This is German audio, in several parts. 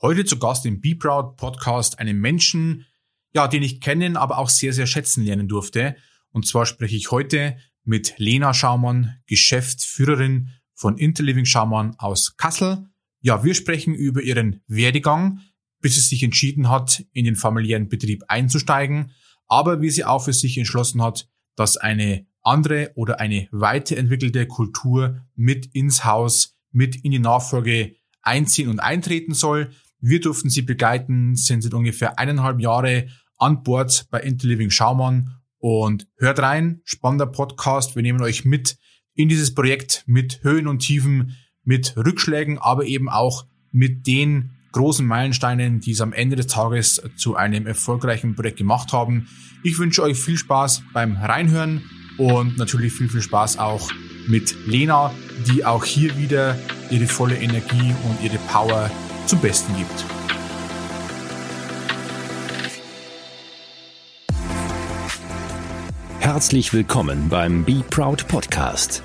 Heute zu Gast im Be Proud Podcast einen Menschen, ja, den ich kennen, aber auch sehr, sehr schätzen lernen durfte. Und zwar spreche ich heute mit Lena Schaumann, Geschäftsführerin von Interliving Schaumann aus Kassel. Ja, wir sprechen über ihren Werdegang, bis sie sich entschieden hat, in den familiären Betrieb einzusteigen, aber wie sie auch für sich entschlossen hat, dass eine andere oder eine weiterentwickelte Kultur mit ins Haus, mit in die Nachfolge einziehen und eintreten soll. Wir durften sie begleiten, sind seit ungefähr eineinhalb Jahre an Bord bei Interliving Schaumann und hört rein, spannender Podcast. Wir nehmen euch mit in dieses Projekt mit Höhen und Tiefen, mit Rückschlägen, aber eben auch mit den großen Meilensteinen, die es am Ende des Tages zu einem erfolgreichen Projekt gemacht haben. Ich wünsche euch viel Spaß beim Reinhören und natürlich viel, viel Spaß auch mit Lena, die auch hier wieder ihre volle Energie und ihre Power zum Besten gibt. Herzlich willkommen beim Be Proud Podcast.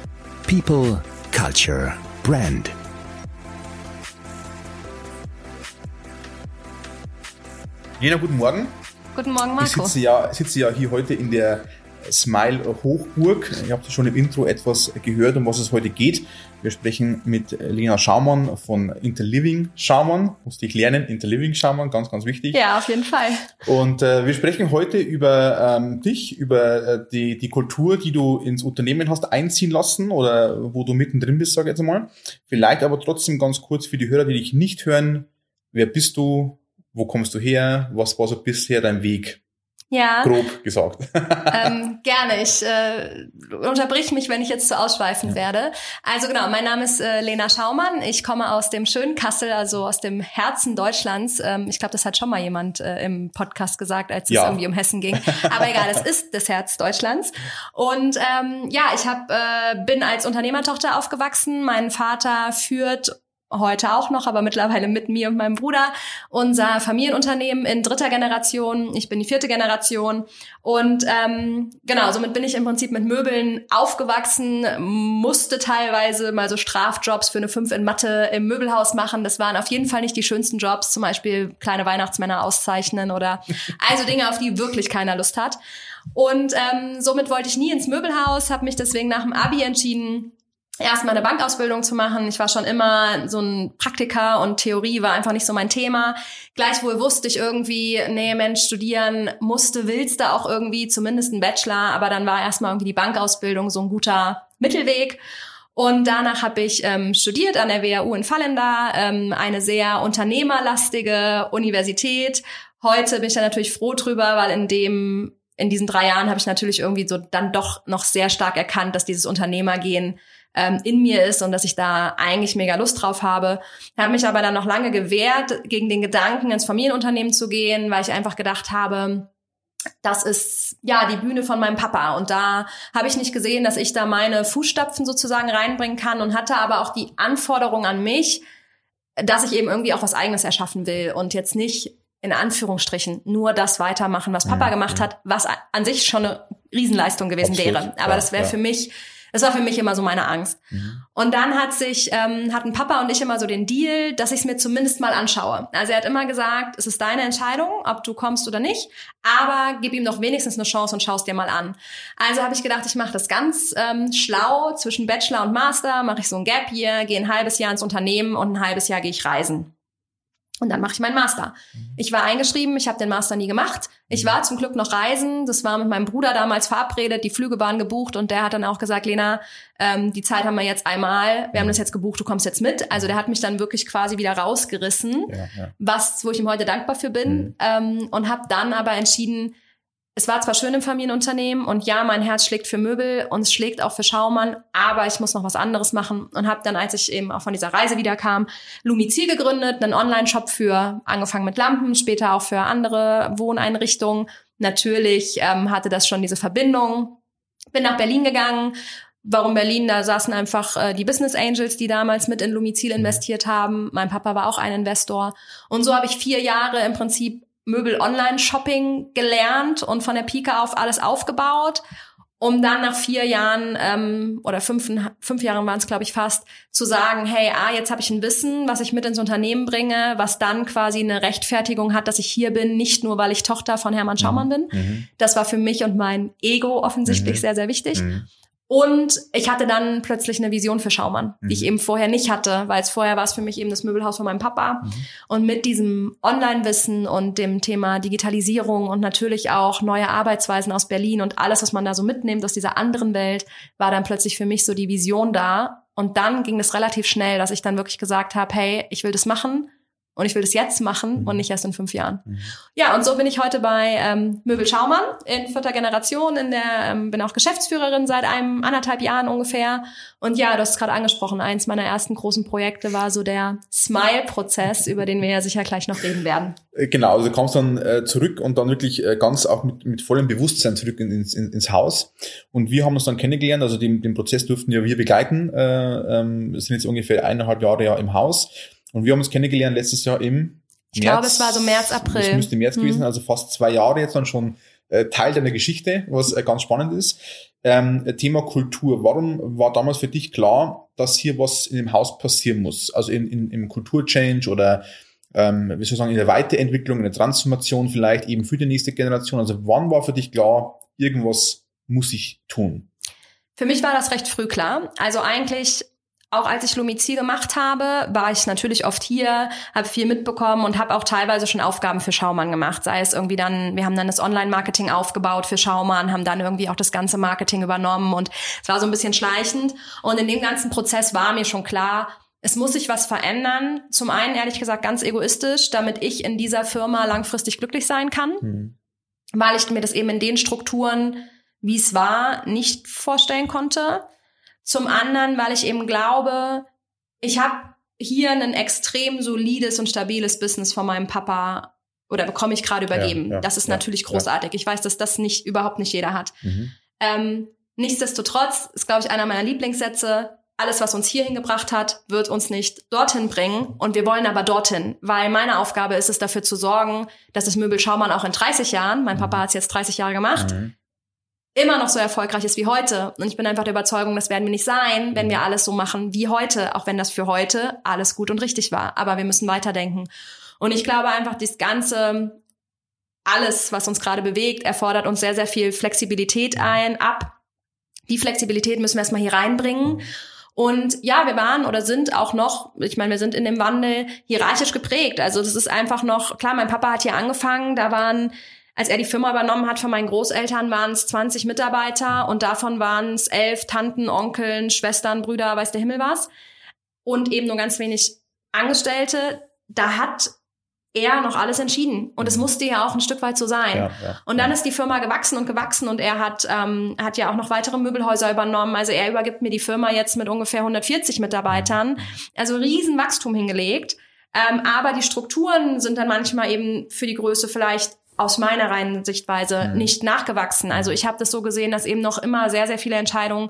People, Culture, Brand. Lena, guten Morgen. Guten Morgen, Marco. Ich sitze ja, sitze ja hier heute in der Smile Hochburg. Ich habe schon im Intro etwas gehört, um was es heute geht. Wir sprechen mit Lena Schaumann von Interliving Schaumann. Musste ich lernen, Interliving Schaumann, ganz, ganz wichtig. Ja, auf jeden Fall. Und äh, wir sprechen heute über ähm, dich, über äh, die, die Kultur, die du ins Unternehmen hast einziehen lassen oder wo du mittendrin bist, sage ich jetzt mal. Vielleicht aber trotzdem ganz kurz für die Hörer, die dich nicht hören. Wer bist du? Wo kommst du her? Was war so bisher dein Weg? Ja. Grob gesagt. ähm, gerne. Ich äh, unterbrich mich, wenn ich jetzt zu ausschweifend ja. werde. Also genau, mein Name ist äh, Lena Schaumann. Ich komme aus dem schönen Kassel, also aus dem Herzen Deutschlands. Ähm, ich glaube, das hat schon mal jemand äh, im Podcast gesagt, als es ja. irgendwie um Hessen ging. Aber egal, es ist das Herz Deutschlands. Und ähm, ja, ich hab, äh, bin als Unternehmertochter aufgewachsen. Mein Vater führt heute auch noch, aber mittlerweile mit mir und meinem Bruder, unser Familienunternehmen in dritter Generation. Ich bin die vierte Generation. Und ähm, genau, somit bin ich im Prinzip mit Möbeln aufgewachsen, musste teilweise mal so Strafjobs für eine Fünf in Mathe im Möbelhaus machen. Das waren auf jeden Fall nicht die schönsten Jobs, zum Beispiel kleine Weihnachtsmänner auszeichnen oder also Dinge, auf die wirklich keiner Lust hat. Und ähm, somit wollte ich nie ins Möbelhaus, habe mich deswegen nach dem Abi entschieden, erstmal eine Bankausbildung zu machen. Ich war schon immer so ein Praktiker und Theorie war einfach nicht so mein Thema. Gleichwohl wusste ich irgendwie, nee, Mensch, studieren musste, willst du auch irgendwie zumindest ein Bachelor, aber dann war erstmal irgendwie die Bankausbildung so ein guter Mittelweg. Und danach habe ich ähm, studiert an der WHU in Fallenda, ähm, eine sehr unternehmerlastige Universität. Heute bin ich da natürlich froh drüber, weil in dem in diesen drei Jahren habe ich natürlich irgendwie so dann doch noch sehr stark erkannt, dass dieses Unternehmergehen ähm, in mir ist und dass ich da eigentlich mega Lust drauf habe. Habe mich aber dann noch lange gewehrt, gegen den Gedanken, ins Familienunternehmen zu gehen, weil ich einfach gedacht habe, das ist ja die Bühne von meinem Papa und da habe ich nicht gesehen, dass ich da meine Fußstapfen sozusagen reinbringen kann und hatte aber auch die Anforderung an mich, dass ich eben irgendwie auch was eigenes erschaffen will und jetzt nicht in Anführungsstrichen nur das weitermachen, was Papa ja, gemacht ja. hat, was an sich schon eine Riesenleistung gewesen Absolut, wäre. Aber ja, das wäre für mich das war für mich immer so meine Angst. Mhm. Und dann hat sich, ähm, hatten Papa und ich immer so den Deal, dass ich es mir zumindest mal anschaue. Also er hat immer gesagt, es ist deine Entscheidung, ob du kommst oder nicht, aber gib ihm doch wenigstens eine Chance und schaust dir mal an. Also habe ich gedacht, ich mache das ganz ähm, schlau zwischen Bachelor und Master, mache ich so ein Gap Year, gehe ein halbes Jahr ins Unternehmen und ein halbes Jahr gehe ich reisen. Und dann mache ich meinen Master. Mhm. Ich war eingeschrieben, ich habe den Master nie gemacht. Ich mhm. war zum Glück noch reisen. Das war mit meinem Bruder damals verabredet, die Flüge waren gebucht und der hat dann auch gesagt, Lena, ähm, die Zeit haben wir jetzt einmal, wir haben das jetzt gebucht, du kommst jetzt mit. Also der hat mich dann wirklich quasi wieder rausgerissen, ja, ja. was, wo ich ihm heute dankbar für bin. Mhm. Ähm, und habe dann aber entschieden, es war zwar schön im Familienunternehmen und ja, mein Herz schlägt für Möbel und es schlägt auch für Schaumann, aber ich muss noch was anderes machen und habe dann, als ich eben auch von dieser Reise wiederkam, Lumizil gegründet, einen Online-Shop für, angefangen mit Lampen, später auch für andere Wohneinrichtungen. Natürlich ähm, hatte das schon diese Verbindung. Bin nach Berlin gegangen. Warum Berlin? Da saßen einfach äh, die Business Angels, die damals mit in Lumizil investiert haben. Mein Papa war auch ein Investor. Und so habe ich vier Jahre im Prinzip Möbel-Online-Shopping gelernt und von der Pike auf alles aufgebaut. um dann nach vier Jahren ähm, oder fünf, fünf Jahren waren es, glaube ich, fast, zu sagen, hey, ah, jetzt habe ich ein Wissen, was ich mit ins Unternehmen bringe, was dann quasi eine Rechtfertigung hat, dass ich hier bin, nicht nur, weil ich Tochter von Hermann Schaumann mhm. bin. Mhm. Das war für mich und mein Ego offensichtlich mhm. sehr, sehr wichtig. Mhm. Und ich hatte dann plötzlich eine Vision für Schaumann, mhm. die ich mhm. eben vorher nicht hatte, weil es vorher war es für mich eben das Möbelhaus von meinem Papa. Mhm. Und mit diesem Online-Wissen und dem Thema Digitalisierung und natürlich auch neue Arbeitsweisen aus Berlin und alles, was man da so mitnimmt aus dieser anderen Welt, war dann plötzlich für mich so die Vision da. Und dann ging es relativ schnell, dass ich dann wirklich gesagt habe, hey, ich will das machen und ich will das jetzt machen mhm. und nicht erst in fünf Jahren. Mhm. Ja, und so bin ich heute bei ähm, Möbel Schaumann in vierter Generation. In der ähm, bin auch Geschäftsführerin seit einem anderthalb Jahren ungefähr. Und ja, du hast es gerade angesprochen. Eins meiner ersten großen Projekte war so der Smile-Prozess, über den wir ja sicher gleich noch reden werden. Äh, genau, also du kommst dann äh, zurück und dann wirklich äh, ganz auch mit, mit vollem Bewusstsein zurück ins, in, ins Haus. Und wir haben uns dann kennengelernt. Also den, den Prozess durften ja wir begleiten. Äh, ähm, sind jetzt ungefähr eineinhalb Jahre ja im Haus und wir haben uns kennengelernt letztes Jahr im ich März. glaube, es war so März, April. Es müsste März hm. gewesen sein, also fast zwei Jahre jetzt dann schon äh, Teil deiner Geschichte, was äh, ganz spannend ist. Ähm, Thema Kultur. Warum war damals für dich klar, dass hier was in dem Haus passieren muss? Also in, in, im Kulturchange oder ähm, wie soll ich sagen, in der Weiterentwicklung, in der Transformation vielleicht eben für die nächste Generation. Also wann war für dich klar, irgendwas muss ich tun? Für mich war das recht früh klar. Also eigentlich auch als ich Lumizi gemacht habe, war ich natürlich oft hier, habe viel mitbekommen und habe auch teilweise schon Aufgaben für Schaumann gemacht. Sei es irgendwie dann, wir haben dann das Online-Marketing aufgebaut für Schaumann, haben dann irgendwie auch das ganze Marketing übernommen und es war so ein bisschen schleichend. Und in dem ganzen Prozess war mir schon klar, es muss sich was verändern. Zum einen, ehrlich gesagt, ganz egoistisch, damit ich in dieser Firma langfristig glücklich sein kann, mhm. weil ich mir das eben in den Strukturen, wie es war, nicht vorstellen konnte. Zum anderen, weil ich eben glaube, ich habe hier ein extrem solides und stabiles Business von meinem Papa oder bekomme ich gerade übergeben. Ja, ja, das ist ja, natürlich großartig. Ich weiß, dass das nicht überhaupt nicht jeder hat. Mhm. Ähm, nichtsdestotrotz ist, glaube ich, einer meiner Lieblingssätze, alles, was uns hierhin gebracht hat, wird uns nicht dorthin bringen. Und wir wollen aber dorthin, weil meine Aufgabe ist es, dafür zu sorgen, dass das Möbel Schaumann auch in 30 Jahren, mein Papa mhm. hat es jetzt 30 Jahre gemacht, mhm immer noch so erfolgreich ist wie heute. Und ich bin einfach der Überzeugung, das werden wir nicht sein, wenn wir mhm. alles so machen wie heute, auch wenn das für heute alles gut und richtig war. Aber wir müssen weiterdenken. Und ich glaube einfach, das ganze, alles, was uns gerade bewegt, erfordert uns sehr, sehr viel Flexibilität ein, ab. Die Flexibilität müssen wir erstmal hier reinbringen. Und ja, wir waren oder sind auch noch, ich meine, wir sind in dem Wandel hierarchisch geprägt. Also das ist einfach noch, klar, mein Papa hat hier angefangen, da waren als er die Firma übernommen hat von meinen Großeltern, waren es 20 Mitarbeiter und davon waren es elf Tanten, Onkeln, Schwestern, Brüder, weiß der Himmel was. Und eben nur ganz wenig Angestellte. Da hat er noch alles entschieden. Und es mhm. musste ja auch ein Stück weit so sein. Ja, ja, und dann ja. ist die Firma gewachsen und gewachsen und er hat, ähm, hat ja auch noch weitere Möbelhäuser übernommen. Also er übergibt mir die Firma jetzt mit ungefähr 140 Mitarbeitern. Mhm. Also riesen Wachstum hingelegt. Ähm, aber die Strukturen sind dann manchmal eben für die Größe vielleicht aus meiner reinen Sichtweise mhm. nicht nachgewachsen. Also ich habe das so gesehen, dass eben noch immer sehr, sehr viele Entscheidungen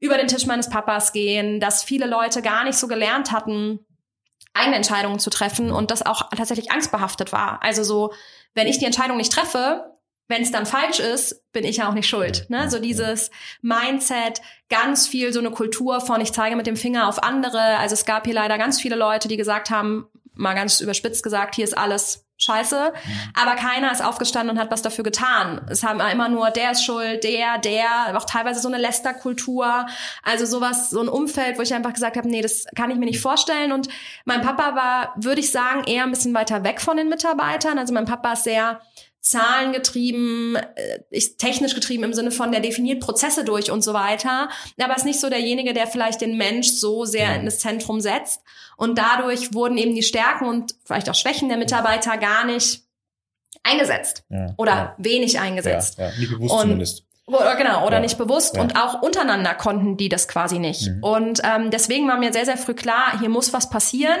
über den Tisch meines Papas gehen, dass viele Leute gar nicht so gelernt hatten, eigene Entscheidungen zu treffen und das auch tatsächlich angstbehaftet war. Also so, wenn ich die Entscheidung nicht treffe, wenn es dann falsch ist, bin ich ja auch nicht schuld. Ne? So dieses Mindset, ganz viel so eine Kultur von ich zeige mit dem Finger auf andere. Also es gab hier leider ganz viele Leute, die gesagt haben, mal ganz überspitzt gesagt, hier ist alles scheiße. Mhm. Aber keiner ist aufgestanden und hat was dafür getan. Es haben immer nur, der ist schuld, der, der, auch teilweise so eine Lästerkultur. Also sowas, so ein Umfeld, wo ich einfach gesagt habe, nee, das kann ich mir nicht vorstellen. Und mein Papa war, würde ich sagen, eher ein bisschen weiter weg von den Mitarbeitern. Also mein Papa ist sehr zahlengetrieben, äh, technisch getrieben im Sinne von, der definiert Prozesse durch und so weiter. Aber ist nicht so derjenige, der vielleicht den Mensch so sehr in das Zentrum setzt. Und dadurch wurden eben die Stärken und vielleicht auch Schwächen der Mitarbeiter gar nicht eingesetzt ja, oder ja. wenig eingesetzt. Ja, nicht bewusst und, zumindest. Oder, genau, oder nicht bewusst. Und auch untereinander konnten die das quasi nicht. Mhm. Und ähm, deswegen war mir sehr, sehr früh klar, hier muss was passieren.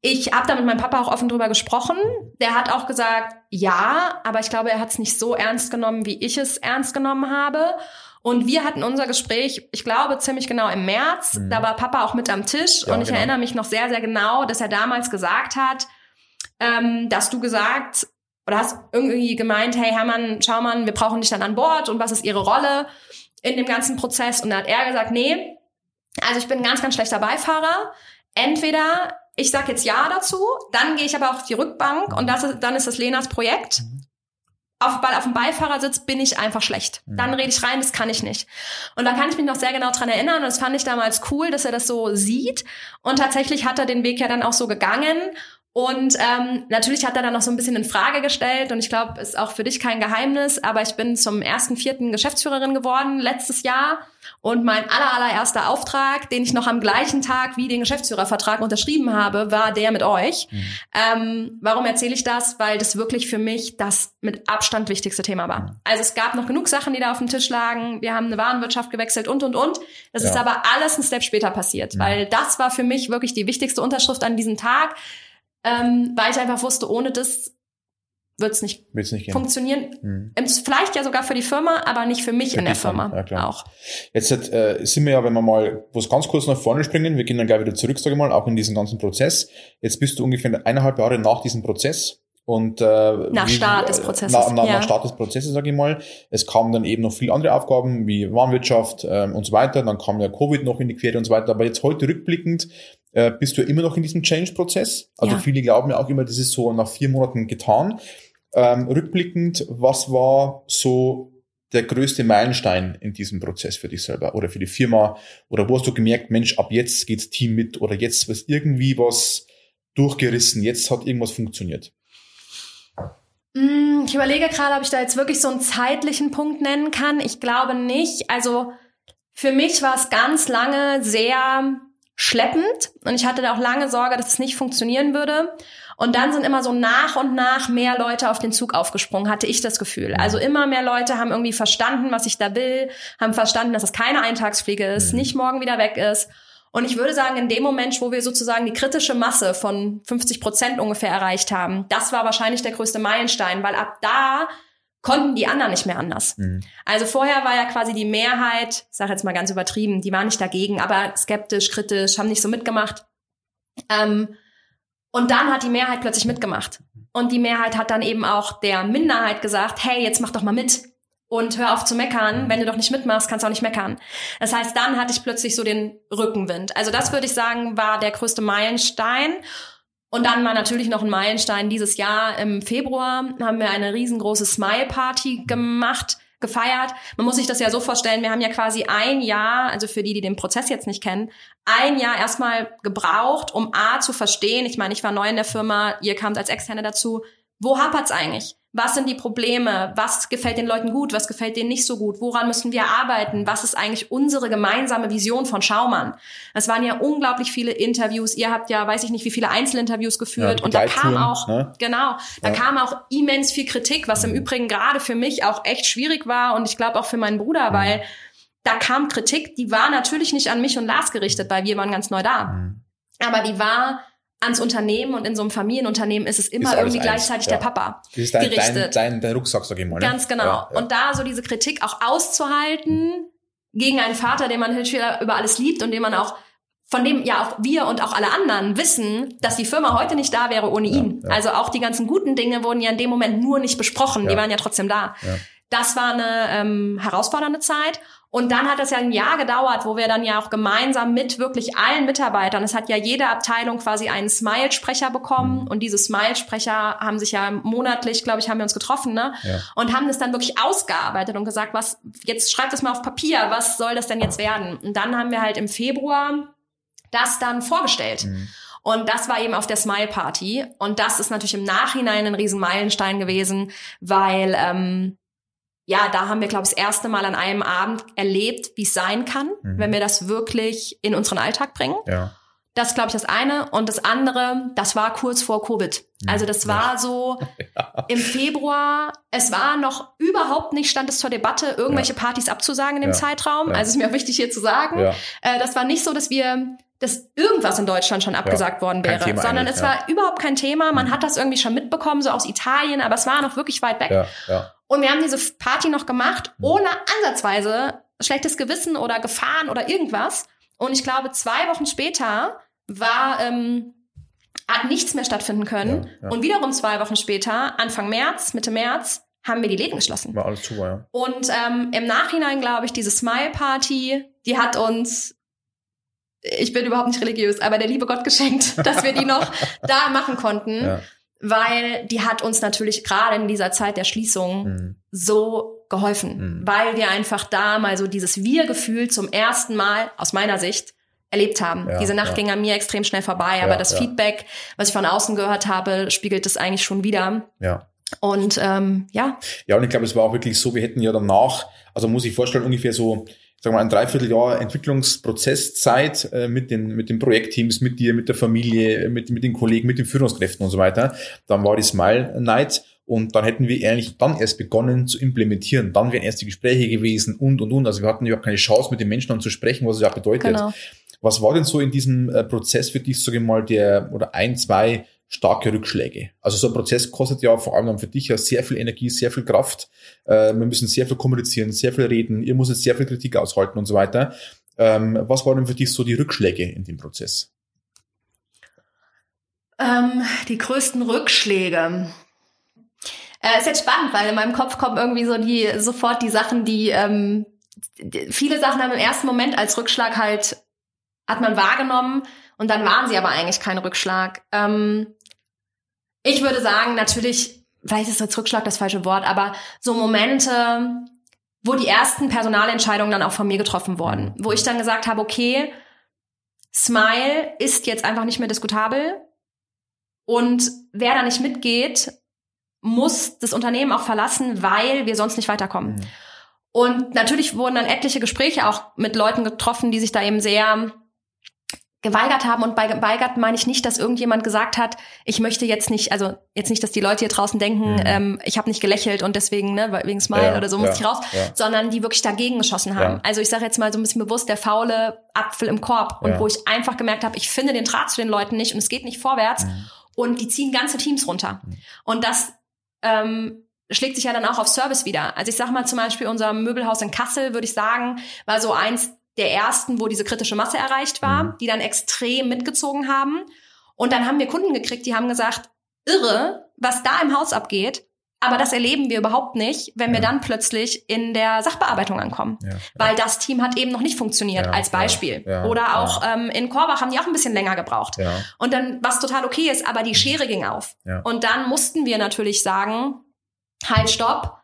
Ich habe da mit meinem Papa auch offen drüber gesprochen. Der hat auch gesagt, ja, aber ich glaube, er hat es nicht so ernst genommen, wie ich es ernst genommen habe. Und wir hatten unser Gespräch, ich glaube, ziemlich genau im März. Mhm. Da war Papa auch mit am Tisch. Ja, und ich genau. erinnere mich noch sehr, sehr genau, dass er damals gesagt hat, ähm, dass du gesagt oder hast irgendwie gemeint, hey Hermann, schau mal, wir brauchen dich dann an Bord und was ist ihre Rolle? in dem ganzen Prozess. Und da hat er gesagt, nee, also ich bin ein ganz, ganz schlechter Beifahrer. Entweder ich sage jetzt Ja dazu, dann gehe ich aber auf die Rückbank und das ist, dann ist das Lenas Projekt. Auf, auf dem Beifahrersitz bin ich einfach schlecht. Dann rede ich rein, das kann ich nicht. Und da kann ich mich noch sehr genau dran erinnern und das fand ich damals cool, dass er das so sieht. Und tatsächlich hat er den Weg ja dann auch so gegangen und ähm, natürlich hat er dann noch so ein bisschen in Frage gestellt und ich glaube, ist auch für dich kein Geheimnis, aber ich bin zum ersten vierten Geschäftsführerin geworden letztes Jahr und mein aller, allererster Auftrag, den ich noch am gleichen Tag wie den Geschäftsführervertrag unterschrieben habe, war der mit euch. Mhm. Ähm, warum erzähle ich das? Weil das wirklich für mich das mit Abstand wichtigste Thema war. Also es gab noch genug Sachen, die da auf dem Tisch lagen. Wir haben eine Warenwirtschaft gewechselt und, und, und. Das ja. ist aber alles ein Step später passiert, mhm. weil das war für mich wirklich die wichtigste Unterschrift an diesem Tag ähm, weil ich einfach wusste, ohne das wird es nicht, Wird's nicht funktionieren. Mhm. Vielleicht ja sogar für die Firma, aber nicht für mich für in der Firma ja, klar. auch. Jetzt äh, sind wir ja, wenn wir mal was ganz kurz nach vorne springen, wir gehen dann gleich wieder zurück, sage ich mal, auch in diesen ganzen Prozess. Jetzt bist du ungefähr eineinhalb Jahre nach diesem Prozess. Und, äh, nach Start des Prozesses. Na, na, ja. Nach Start des Prozesses, sage ich mal. Es kamen dann eben noch viele andere Aufgaben wie Warenwirtschaft ähm, und so weiter. Dann kam ja Covid noch in die Quere und so weiter. Aber jetzt heute rückblickend, äh, bist du immer noch in diesem Change-Prozess. Also ja. viele glauben ja auch immer, das ist so nach vier Monaten getan. Ähm, rückblickend, was war so der größte Meilenstein in diesem Prozess für dich selber oder für die Firma? Oder wo hast du gemerkt, Mensch, ab jetzt geht's Team mit oder jetzt ist irgendwie was durchgerissen, jetzt hat irgendwas funktioniert? Mm, ich überlege gerade, ob ich da jetzt wirklich so einen zeitlichen Punkt nennen kann. Ich glaube nicht. Also für mich war es ganz lange sehr schleppend und ich hatte da auch lange Sorge, dass es nicht funktionieren würde. Und dann sind immer so nach und nach mehr Leute auf den Zug aufgesprungen, hatte ich das Gefühl. Also immer mehr Leute haben irgendwie verstanden, was ich da will, haben verstanden, dass es keine Eintagspflege ist, mhm. nicht morgen wieder weg ist. Und ich würde sagen, in dem Moment, wo wir sozusagen die kritische Masse von 50 Prozent ungefähr erreicht haben, das war wahrscheinlich der größte Meilenstein, weil ab da konnten die anderen nicht mehr anders. Mhm. Also vorher war ja quasi die Mehrheit, ich sage jetzt mal ganz übertrieben, die war nicht dagegen, aber skeptisch, kritisch, haben nicht so mitgemacht. Ähm, und dann hat die Mehrheit plötzlich mitgemacht. Und die Mehrheit hat dann eben auch der Minderheit gesagt, hey, jetzt mach doch mal mit. Und hör auf zu meckern. Mhm. Wenn du doch nicht mitmachst, kannst du auch nicht meckern. Das heißt, dann hatte ich plötzlich so den Rückenwind. Also das würde ich sagen, war der größte Meilenstein. Und dann war natürlich noch ein Meilenstein dieses Jahr im Februar haben wir eine riesengroße Smile Party gemacht, gefeiert. Man muss sich das ja so vorstellen, wir haben ja quasi ein Jahr, also für die, die den Prozess jetzt nicht kennen, ein Jahr erstmal gebraucht, um A zu verstehen. Ich meine, ich war neu in der Firma, ihr kamt als Externe dazu. Wo hapert's eigentlich? Was sind die Probleme? Was gefällt den Leuten gut? Was gefällt denen nicht so gut? Woran müssen wir arbeiten? Was ist eigentlich unsere gemeinsame Vision von Schaumann? Es waren ja unglaublich viele Interviews. Ihr habt ja, weiß ich nicht, wie viele Einzelinterviews geführt. Ja, und da kam auch, ne? genau, da ja. kam auch immens viel Kritik, was im mhm. Übrigen gerade für mich auch echt schwierig war und ich glaube auch für meinen Bruder, mhm. weil da kam Kritik, die war natürlich nicht an mich und Lars gerichtet, weil wir waren ganz neu da. Mhm. Aber die war ans Unternehmen und in so einem Familienunternehmen ist es immer ist irgendwie gleichzeitig ja. der Papa das ist dein, gerichtet. Dein, dein, dein Rucksack, sag ich mal. Ne? Ganz genau. Ja, ja. Und da so diese Kritik auch auszuhalten gegen einen Vater, den man über alles liebt und den man auch von dem ja auch wir und auch alle anderen wissen, dass die Firma heute nicht da wäre ohne ihn. Also auch die ganzen guten Dinge wurden ja in dem Moment nur nicht besprochen, die waren ja trotzdem da. Das war eine ähm, herausfordernde Zeit. Und dann hat es ja ein Jahr gedauert, wo wir dann ja auch gemeinsam mit wirklich allen Mitarbeitern, es hat ja jede Abteilung quasi einen Smile-Sprecher bekommen mhm. und diese Smile-Sprecher haben sich ja monatlich, glaube ich, haben wir uns getroffen, ne? Ja. Und haben das dann wirklich ausgearbeitet und gesagt, was, jetzt schreibt das mal auf Papier, was soll das denn jetzt werden? Und dann haben wir halt im Februar das dann vorgestellt. Mhm. Und das war eben auf der Smile Party. Und das ist natürlich im Nachhinein ein riesen Meilenstein gewesen, weil ähm, ja, da haben wir, glaube ich, das erste Mal an einem Abend erlebt, wie es sein kann, mhm. wenn wir das wirklich in unseren Alltag bringen. Ja. Das glaube ich das eine. Und das andere, das war kurz vor Covid. Mhm. Also das war ja. so ja. im Februar. Es war noch überhaupt nicht, stand es zur Debatte, irgendwelche ja. Partys abzusagen in dem Zeitraum. Also ist mir auch wichtig hier zu sagen. Äh, das war nicht so, dass wir dass irgendwas in Deutschland schon abgesagt worden wäre, sondern es war überhaupt kein Thema. Man mhm. hat das irgendwie schon mitbekommen, so aus Italien, aber es war noch wirklich weit weg. Ja, ja. Und wir haben diese Party noch gemacht, mhm. ohne ansatzweise schlechtes Gewissen oder Gefahren oder irgendwas. Und ich glaube, zwei Wochen später war, ähm, hat nichts mehr stattfinden können. Ja, ja. Und wiederum zwei Wochen später, Anfang März, Mitte März, haben wir die Läden geschlossen. War alles zu, ja. Und ähm, im Nachhinein glaube ich, diese Smile Party, die hat uns, ich bin überhaupt nicht religiös, aber der liebe Gott geschenkt, dass wir die noch da machen konnten, ja. weil die hat uns natürlich gerade in dieser Zeit der Schließung Mhm. so geholfen, Mhm. weil wir einfach da mal so dieses Wir-Gefühl zum ersten Mal aus meiner Sicht erlebt haben. Ja, Diese Nacht ja. ging an mir extrem schnell vorbei, aber das. Feedback, was ich von außen gehört habe, spiegelt es eigentlich schon wieder. ja. Und ähm, ja, Ja, und ich glaube, es war auch wirklich so, wir hätten ja danach, also muss ich vorstellen, ungefähr so, sagen wir mal, ein Dreivierteljahr Entwicklungsprozesszeit äh, mit den, mit den Projektteams, mit dir, mit der Familie, mit, mit den Kollegen, mit den Führungskräften und so weiter. Dann war die Smile Night und dann hätten wir eigentlich dann erst begonnen zu implementieren. Dann wären erst die Gespräche gewesen und, und, und. Also wir hatten überhaupt keine Chance, mit den Menschen dann zu sprechen, was es ja bedeutet. genau. Was war denn so in diesem äh, Prozess für dich, sage ich mal, der oder ein, zwei starke Rückschläge? Also so ein Prozess kostet ja vor allem dann für dich ja sehr viel Energie, sehr viel Kraft. Äh, wir müssen sehr viel kommunizieren, sehr viel reden. Ihr müsst sehr viel Kritik aushalten und so weiter. Ähm, was waren denn für dich so die Rückschläge in dem Prozess? Ähm, die größten Rückschläge. Äh, ist jetzt spannend, weil in meinem Kopf kommen irgendwie so die sofort die Sachen, die ähm, viele Sachen haben im ersten Moment als Rückschlag halt hat man wahrgenommen und dann waren sie aber eigentlich kein Rückschlag. Ähm, ich würde sagen, natürlich, vielleicht ist jetzt Rückschlag das falsche Wort, aber so Momente, wo die ersten Personalentscheidungen dann auch von mir getroffen wurden, wo ich dann gesagt habe, okay, Smile ist jetzt einfach nicht mehr diskutabel und wer da nicht mitgeht, muss das Unternehmen auch verlassen, weil wir sonst nicht weiterkommen. Mhm. Und natürlich wurden dann etliche Gespräche auch mit Leuten getroffen, die sich da eben sehr geweigert haben. Und bei geweigert meine ich nicht, dass irgendjemand gesagt hat, ich möchte jetzt nicht, also jetzt nicht, dass die Leute hier draußen denken, Mhm. ähm, ich habe nicht gelächelt und deswegen, ne, wegen Smile Ja, oder so muss ja, ich raus, ja. sondern die wirklich dagegen geschossen haben. Also ich sage jetzt mal so ein bisschen bewusst, der faule Apfel im Korb. Und wo ich einfach gemerkt habe, ich finde den Draht zu den Leuten nicht und es geht nicht vorwärts. Mhm. Und die ziehen ganze Teams runter. Und das ähm, schlägt sich ja dann auch auf Service wieder. Also ich sag mal zum Beispiel unser Möbelhaus in Kassel, würde ich sagen, war so eins der ersten, wo diese kritische Masse erreicht war, Mhm. die dann extrem mitgezogen haben. Und dann haben wir Kunden gekriegt, die haben gesagt, irre, was da im Haus abgeht. Aber das erleben wir überhaupt nicht, wenn wir Ja. dann plötzlich in der Sachbearbeitung ankommen. Ja, Weil das Team hat eben noch nicht funktioniert, Ja, als ja, Beispiel. ja, Oder auch ähm, in Korbach haben die auch ein bisschen länger gebraucht. ja, Und dann, was total okay ist, aber die Schere ging auf. Ja. Und dann mussten wir natürlich sagen, halt, stopp,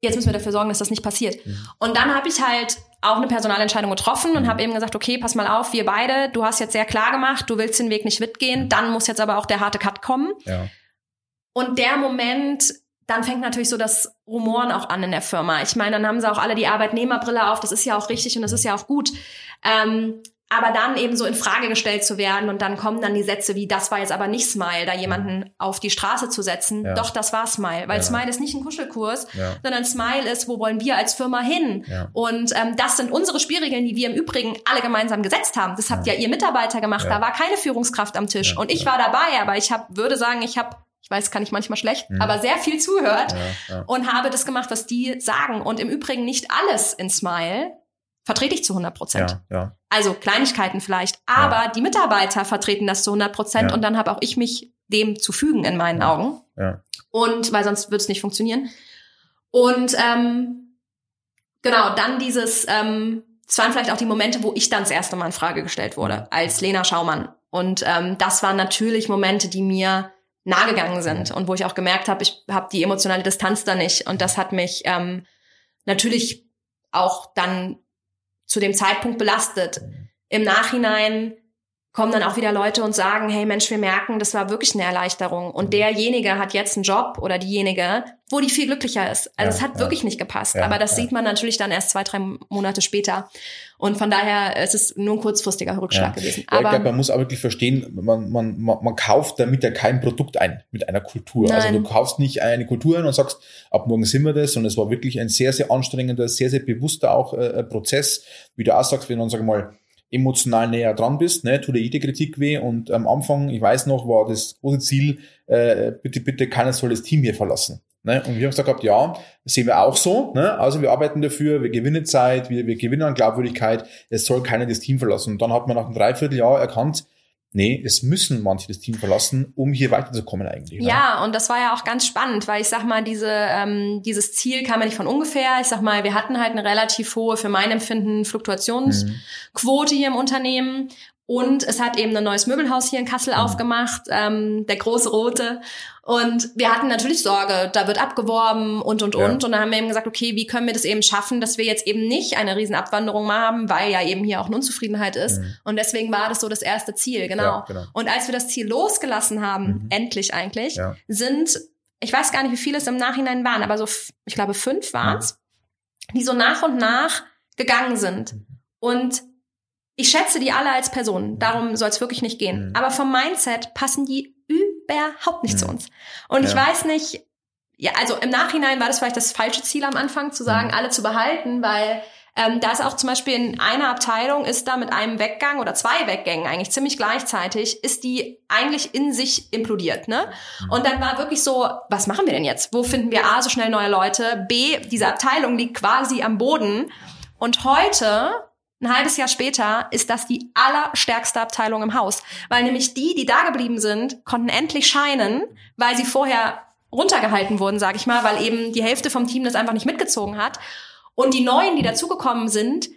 jetzt müssen wir dafür sorgen, dass das nicht passiert. Mhm. Und dann habe ich halt auch eine Personalentscheidung getroffen und Mhm. habe eben gesagt, okay, pass mal auf, wir beide, du hast jetzt sehr klar gemacht, du willst den Weg nicht mitgehen, dann muss jetzt aber auch der harte Cut kommen. ja. Und der Moment, dann fängt natürlich so das Rumoren auch an in der Firma. Ich meine, dann haben sie auch alle die Arbeitnehmerbrille auf, das ist ja auch richtig und das ist ja auch gut. Ähm, aber dann eben so in Frage gestellt zu werden und dann kommen dann die Sätze wie, das war jetzt aber nicht Smile, da jemanden auf die Straße zu setzen. Ja. Doch, das war Smile, weil Ja. Smile ist nicht ein Kuschelkurs, Ja. sondern Smile ist, wo wollen wir als Firma hin? Und ähm, das sind unsere Spielregeln, die wir im Übrigen alle gemeinsam gesetzt haben. Das habt ja, ihr Mitarbeiter gemacht. Da war keine Führungskraft am Tisch. Und ich war dabei, aber ich hab, würde sagen, ich habe, ich weiß, kann ich manchmal schlecht, Mhm. aber sehr viel zuhört Ja, ja. und habe das gemacht, was die sagen. Und im Übrigen nicht alles in Smile vertrete ich zu 100 Prozent. ja, ja. Also Kleinigkeiten vielleicht. Aber die Mitarbeiter vertreten das zu 100 Prozent Ja. und dann habe auch ich mich dem zu fügen in meinen Augen. Ja. Und weil sonst würde es nicht funktionieren. Und ähm, genau, dann dieses, ähm, es waren vielleicht auch die Momente, wo ich dann das erste Mal in Frage gestellt wurde, als Lena Schaumann. Und ähm, das waren natürlich Momente, die mir nahegegangen sind und wo ich auch gemerkt habe, ich habe die emotionale Distanz da nicht. Und das hat mich ähm, natürlich auch dann zu dem Zeitpunkt belastet. Im Nachhinein kommen dann auch wieder Leute und sagen, hey Mensch, wir merken, das war wirklich eine Erleichterung. Und derjenige hat jetzt einen Job oder diejenige, wo die viel glücklicher ist. Also Ja, es hat ja. wirklich nicht gepasst. Ja, Aber das sieht man natürlich dann erst zwei, drei Monate später. Und von daher es ist es nur ein kurzfristiger Rückschlag Ja. gewesen. Ja, ich Aber glaube, man muss auch wirklich verstehen, man, man, man, man kauft damit ja kein Produkt ein mit einer Kultur. Also Nein. du kaufst nicht eine Kultur ein und sagst, ab morgen sind wir das. Und es war wirklich ein sehr, sehr anstrengender, sehr, sehr bewusster auch äh, Prozess. Wie du auch sagst, wenn du, sag mal, emotional näher dran bist, ne, tut dir jede Kritik weh. Und am Anfang, ich weiß noch, war das große Ziel, äh, bitte, bitte, keiner soll das Team hier verlassen. Ne? Und wir haben gesagt gehabt, ja, das sehen wir auch so. Ne? Also wir arbeiten dafür, wir gewinnen Zeit, wir, wir gewinnen an Glaubwürdigkeit. Es soll keiner das Team verlassen. Und dann hat man nach einem Dreivierteljahr erkannt, nee, es müssen manche das Team verlassen, um hier weiterzukommen eigentlich. Ne? Ja, und das war ja auch ganz spannend, weil ich sag mal, diese, ähm, dieses Ziel kam ja nicht von ungefähr. Ich sag mal, wir hatten halt eine relativ hohe, für mein Empfinden, Fluktuationsquote mhm. hier im Unternehmen. Und es hat eben ein neues Möbelhaus hier in Kassel mhm. aufgemacht, ähm, der große Rote. Und wir hatten natürlich Sorge, da wird abgeworben und und ja. und. Und dann haben wir eben gesagt, okay, wie können wir das eben schaffen, dass wir jetzt eben nicht eine riesen Abwanderung haben, weil ja eben hier auch eine Unzufriedenheit ist. Mhm. Und deswegen war das so das erste Ziel, genau. Ja, genau. Und als wir das Ziel losgelassen haben, mhm. endlich eigentlich, ja. sind, ich weiß gar nicht, wie viele es im Nachhinein waren, aber so, ich glaube, fünf waren es, mhm. die so nach und nach gegangen sind. Mhm. Und ich schätze die alle als Personen, darum soll es wirklich nicht gehen. Mhm. Aber vom Mindset passen die überhaupt nicht mhm. zu uns. Und ja. ich weiß nicht, ja, also im Nachhinein war das vielleicht das falsche Ziel am Anfang, zu sagen, mhm. alle zu behalten, weil ähm, da ist auch zum Beispiel in einer Abteilung ist da mit einem Weggang oder zwei Weggängen eigentlich ziemlich gleichzeitig, ist die eigentlich in sich implodiert, ne? Mhm. Und dann war wirklich so, was machen wir denn jetzt? Wo finden wir A, so schnell neue Leute? B, diese Abteilung liegt quasi am Boden. Und heute ein halbes Jahr später ist das die allerstärkste Abteilung im Haus, weil nämlich die, die da geblieben sind, konnten endlich scheinen, weil sie vorher runtergehalten wurden, sage ich mal, weil eben die Hälfte vom Team das einfach nicht mitgezogen hat. Und die Neuen, die dazugekommen sind,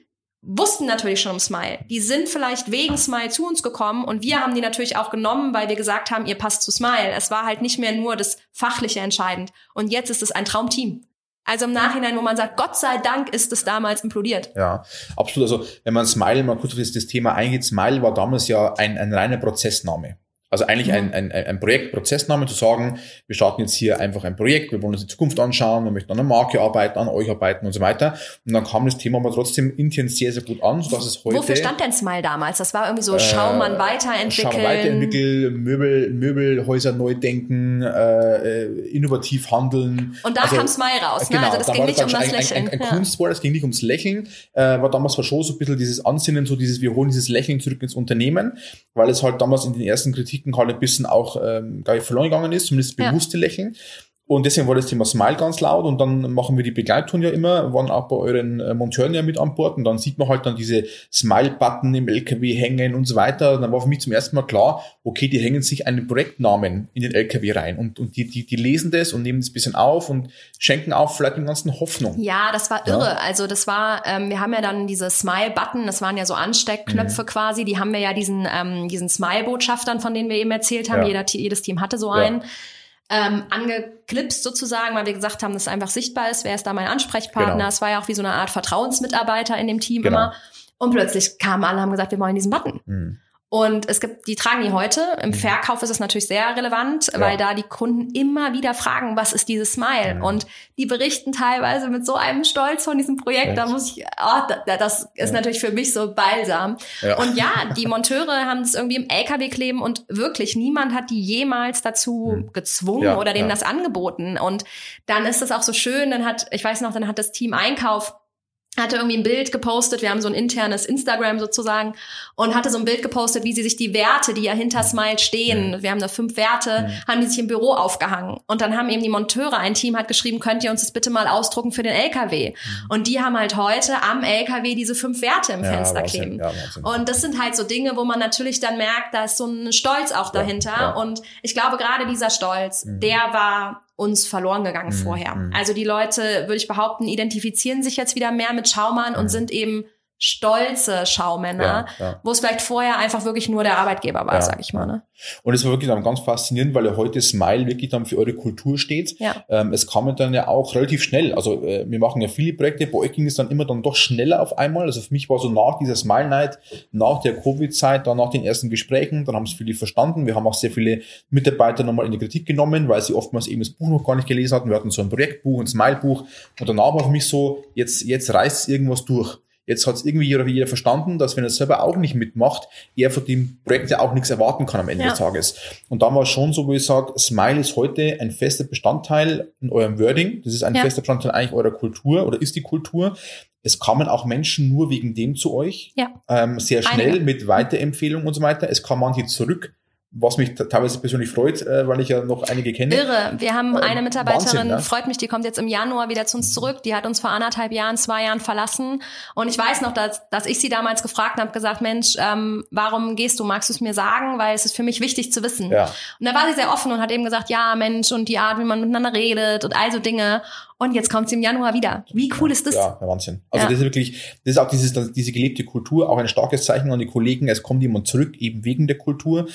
wussten natürlich schon um Smile. Die sind vielleicht wegen Smile zu uns gekommen und wir haben die natürlich auch genommen, weil wir gesagt haben, ihr passt zu Smile. Es war halt nicht mehr nur das Fachliche entscheidend. Und jetzt ist es ein Traumteam. Also im Nachhinein, wo man sagt, Gott sei Dank ist es damals implodiert. Ja, absolut. Also wenn man Smile mal kurz auf das, Thema eingeht, Smile war damals ja ein, ein reiner Prozessname. Also eigentlich ein, ein, ein Projekt, Prozessname zu sagen, wir starten jetzt hier einfach ein Projekt, wir wollen uns die Zukunft anschauen, wir möchten an einer Marke arbeiten, an euch arbeiten und so weiter. Und dann kam das Thema aber trotzdem intern sehr, sehr gut an, sodass es heute... Wofür stand denn Smile damals? Das war irgendwie so, äh, Schaumann weiterentwickeln. Schaumann weiterentwickeln, Möbel, Möbelhäuser neu denken, äh, innovativ handeln. Und da also, kam Smile raus, genau, ne? Also das ging nicht um das Lächeln. Ein, ein, ein ja. Kunstwort, es ging nicht ums Lächeln, äh, war damals war schon so ein bisschen dieses Ansinnen, so dieses, wir holen dieses Lächeln zurück ins Unternehmen, weil es halt damals in den ersten Kritiken halt ein bisschen auch ähm, gar nicht verloren gegangen ist, zumindest bewusste ja. Lächeln. Und deswegen war das Thema Smile ganz laut und dann machen wir die Begleittour ja immer, waren auch bei euren äh, Monteuren ja mit an Bord und dann sieht man halt dann diese Smile-Button im LKW hängen und so weiter. Und dann war für mich zum ersten Mal klar, okay, die hängen sich einen Projektnamen in den LKW rein und, und die, die, die lesen das und nehmen das bisschen auf und schenken auch vielleicht den ganzen Hoffnung. Ja, das war irre. Ja. Also das war, ähm, wir haben ja dann diese Smile-Button, das waren ja so Ansteckknöpfe mhm. quasi, die haben wir ja diesen, ähm, diesen Smile-Botschaftern, von denen wir eben erzählt haben, ja. Jeder, jedes Team hatte so einen. Ja ähm, angeklipst sozusagen, weil wir gesagt haben, dass es einfach sichtbar ist, wer ist da mein Ansprechpartner. Genau. Es war ja auch wie so eine Art Vertrauensmitarbeiter in dem Team genau. immer. Und plötzlich kamen alle, haben gesagt, wir wollen diesen Button. Mhm. Und es gibt, die tragen die heute. Im mhm. Verkauf ist es natürlich sehr relevant, ja. weil da die Kunden immer wieder fragen, was ist dieses Smile? Ja. Und die berichten teilweise mit so einem Stolz von diesem Projekt. Echt? Da muss ich, oh, das ist ja. natürlich für mich so balsam. Und ja, die Monteure haben es irgendwie im LKW kleben und wirklich niemand hat die jemals dazu hm. gezwungen oder denen das angeboten. Und dann ist es auch so schön, dann hat, ich weiß noch, dann hat das Team Einkauf hatte irgendwie ein Bild gepostet, wir haben so ein internes Instagram sozusagen und hatte so ein Bild gepostet, wie sie sich die Werte, die ja hinter Smile stehen, wir haben da fünf Werte, haben die sich im Büro aufgehangen. Und dann haben eben die Monteure, ein Team hat geschrieben, könnt ihr uns das bitte mal ausdrucken für den LKW mhm. und die haben halt heute am LKW diese fünf Werte im ja, Fenster kleben. Ja, und das sind halt so Dinge, wo man natürlich dann merkt, da ist so ein Stolz auch dahinter. ja, und ich glaube gerade dieser Stolz, mhm. der war uns verloren gegangen mhm. vorher. Mhm. Also die Leute, würde ich behaupten, identifizieren sich jetzt wieder mehr mit Schaumann mhm. und sind eben stolze Schaumänner, ja, ja. wo es vielleicht vorher einfach wirklich nur der Arbeitgeber war, ja, sag ich mal. Ne? Und es war wirklich dann ganz faszinierend, weil ja heute Smile wirklich dann für eure Kultur steht. Ja. Ähm, es kam dann ja auch relativ schnell. Also äh, wir machen ja viele Projekte, bei euch ging es dann immer dann doch schneller auf einmal. Also für mich war so nach dieser Smile Night, nach der Covid-Zeit, dann nach den ersten Gesprächen, dann haben es viele verstanden. Wir haben auch sehr viele Mitarbeiter nochmal in die Kritik genommen, weil sie oftmals eben das Buch noch gar nicht gelesen hatten. Wir hatten so ein Projektbuch, ein Smile-Buch. Und danach war für mich so, jetzt, jetzt reißt irgendwas durch. Jetzt hat es irgendwie jeder, jeder verstanden, dass wenn er selber auch nicht mitmacht, er von dem Projekt ja auch nichts erwarten kann am Ende ja. des Tages. Und da war es schon so, wo ich sage, Smile ist heute ein fester Bestandteil in eurem Wording. Das ist ein ja. fester Bestandteil eigentlich eurer Kultur oder ist die Kultur. Es kamen auch Menschen nur wegen dem zu euch. Ja. Ähm, sehr schnell Einige. mit Weiterempfehlungen und so weiter. Es kam manche zurück was mich teilweise persönlich freut, äh, weil ich ja noch einige kenne. Irre. Wir haben äh, eine Mitarbeiterin, Wahnsinn, ne? freut mich, die kommt jetzt im Januar wieder zu uns zurück. Die hat uns vor anderthalb Jahren, zwei Jahren verlassen. Und ich weiß noch, dass, dass ich sie damals gefragt habe, gesagt, Mensch, ähm, warum gehst du? Magst du es mir sagen? Weil es ist für mich wichtig zu wissen. Ja. Und da war sie sehr offen und hat eben gesagt, ja, Mensch, und die Art, wie man miteinander redet und all so Dinge. Und jetzt kommt sie im Januar wieder. Wie cool ist das? Ja, Wahnsinn. Also ja. das ist wirklich, das ist auch dieses, diese gelebte Kultur, auch ein starkes Zeichen an die Kollegen. Es kommt jemand zurück, eben wegen der Kultur.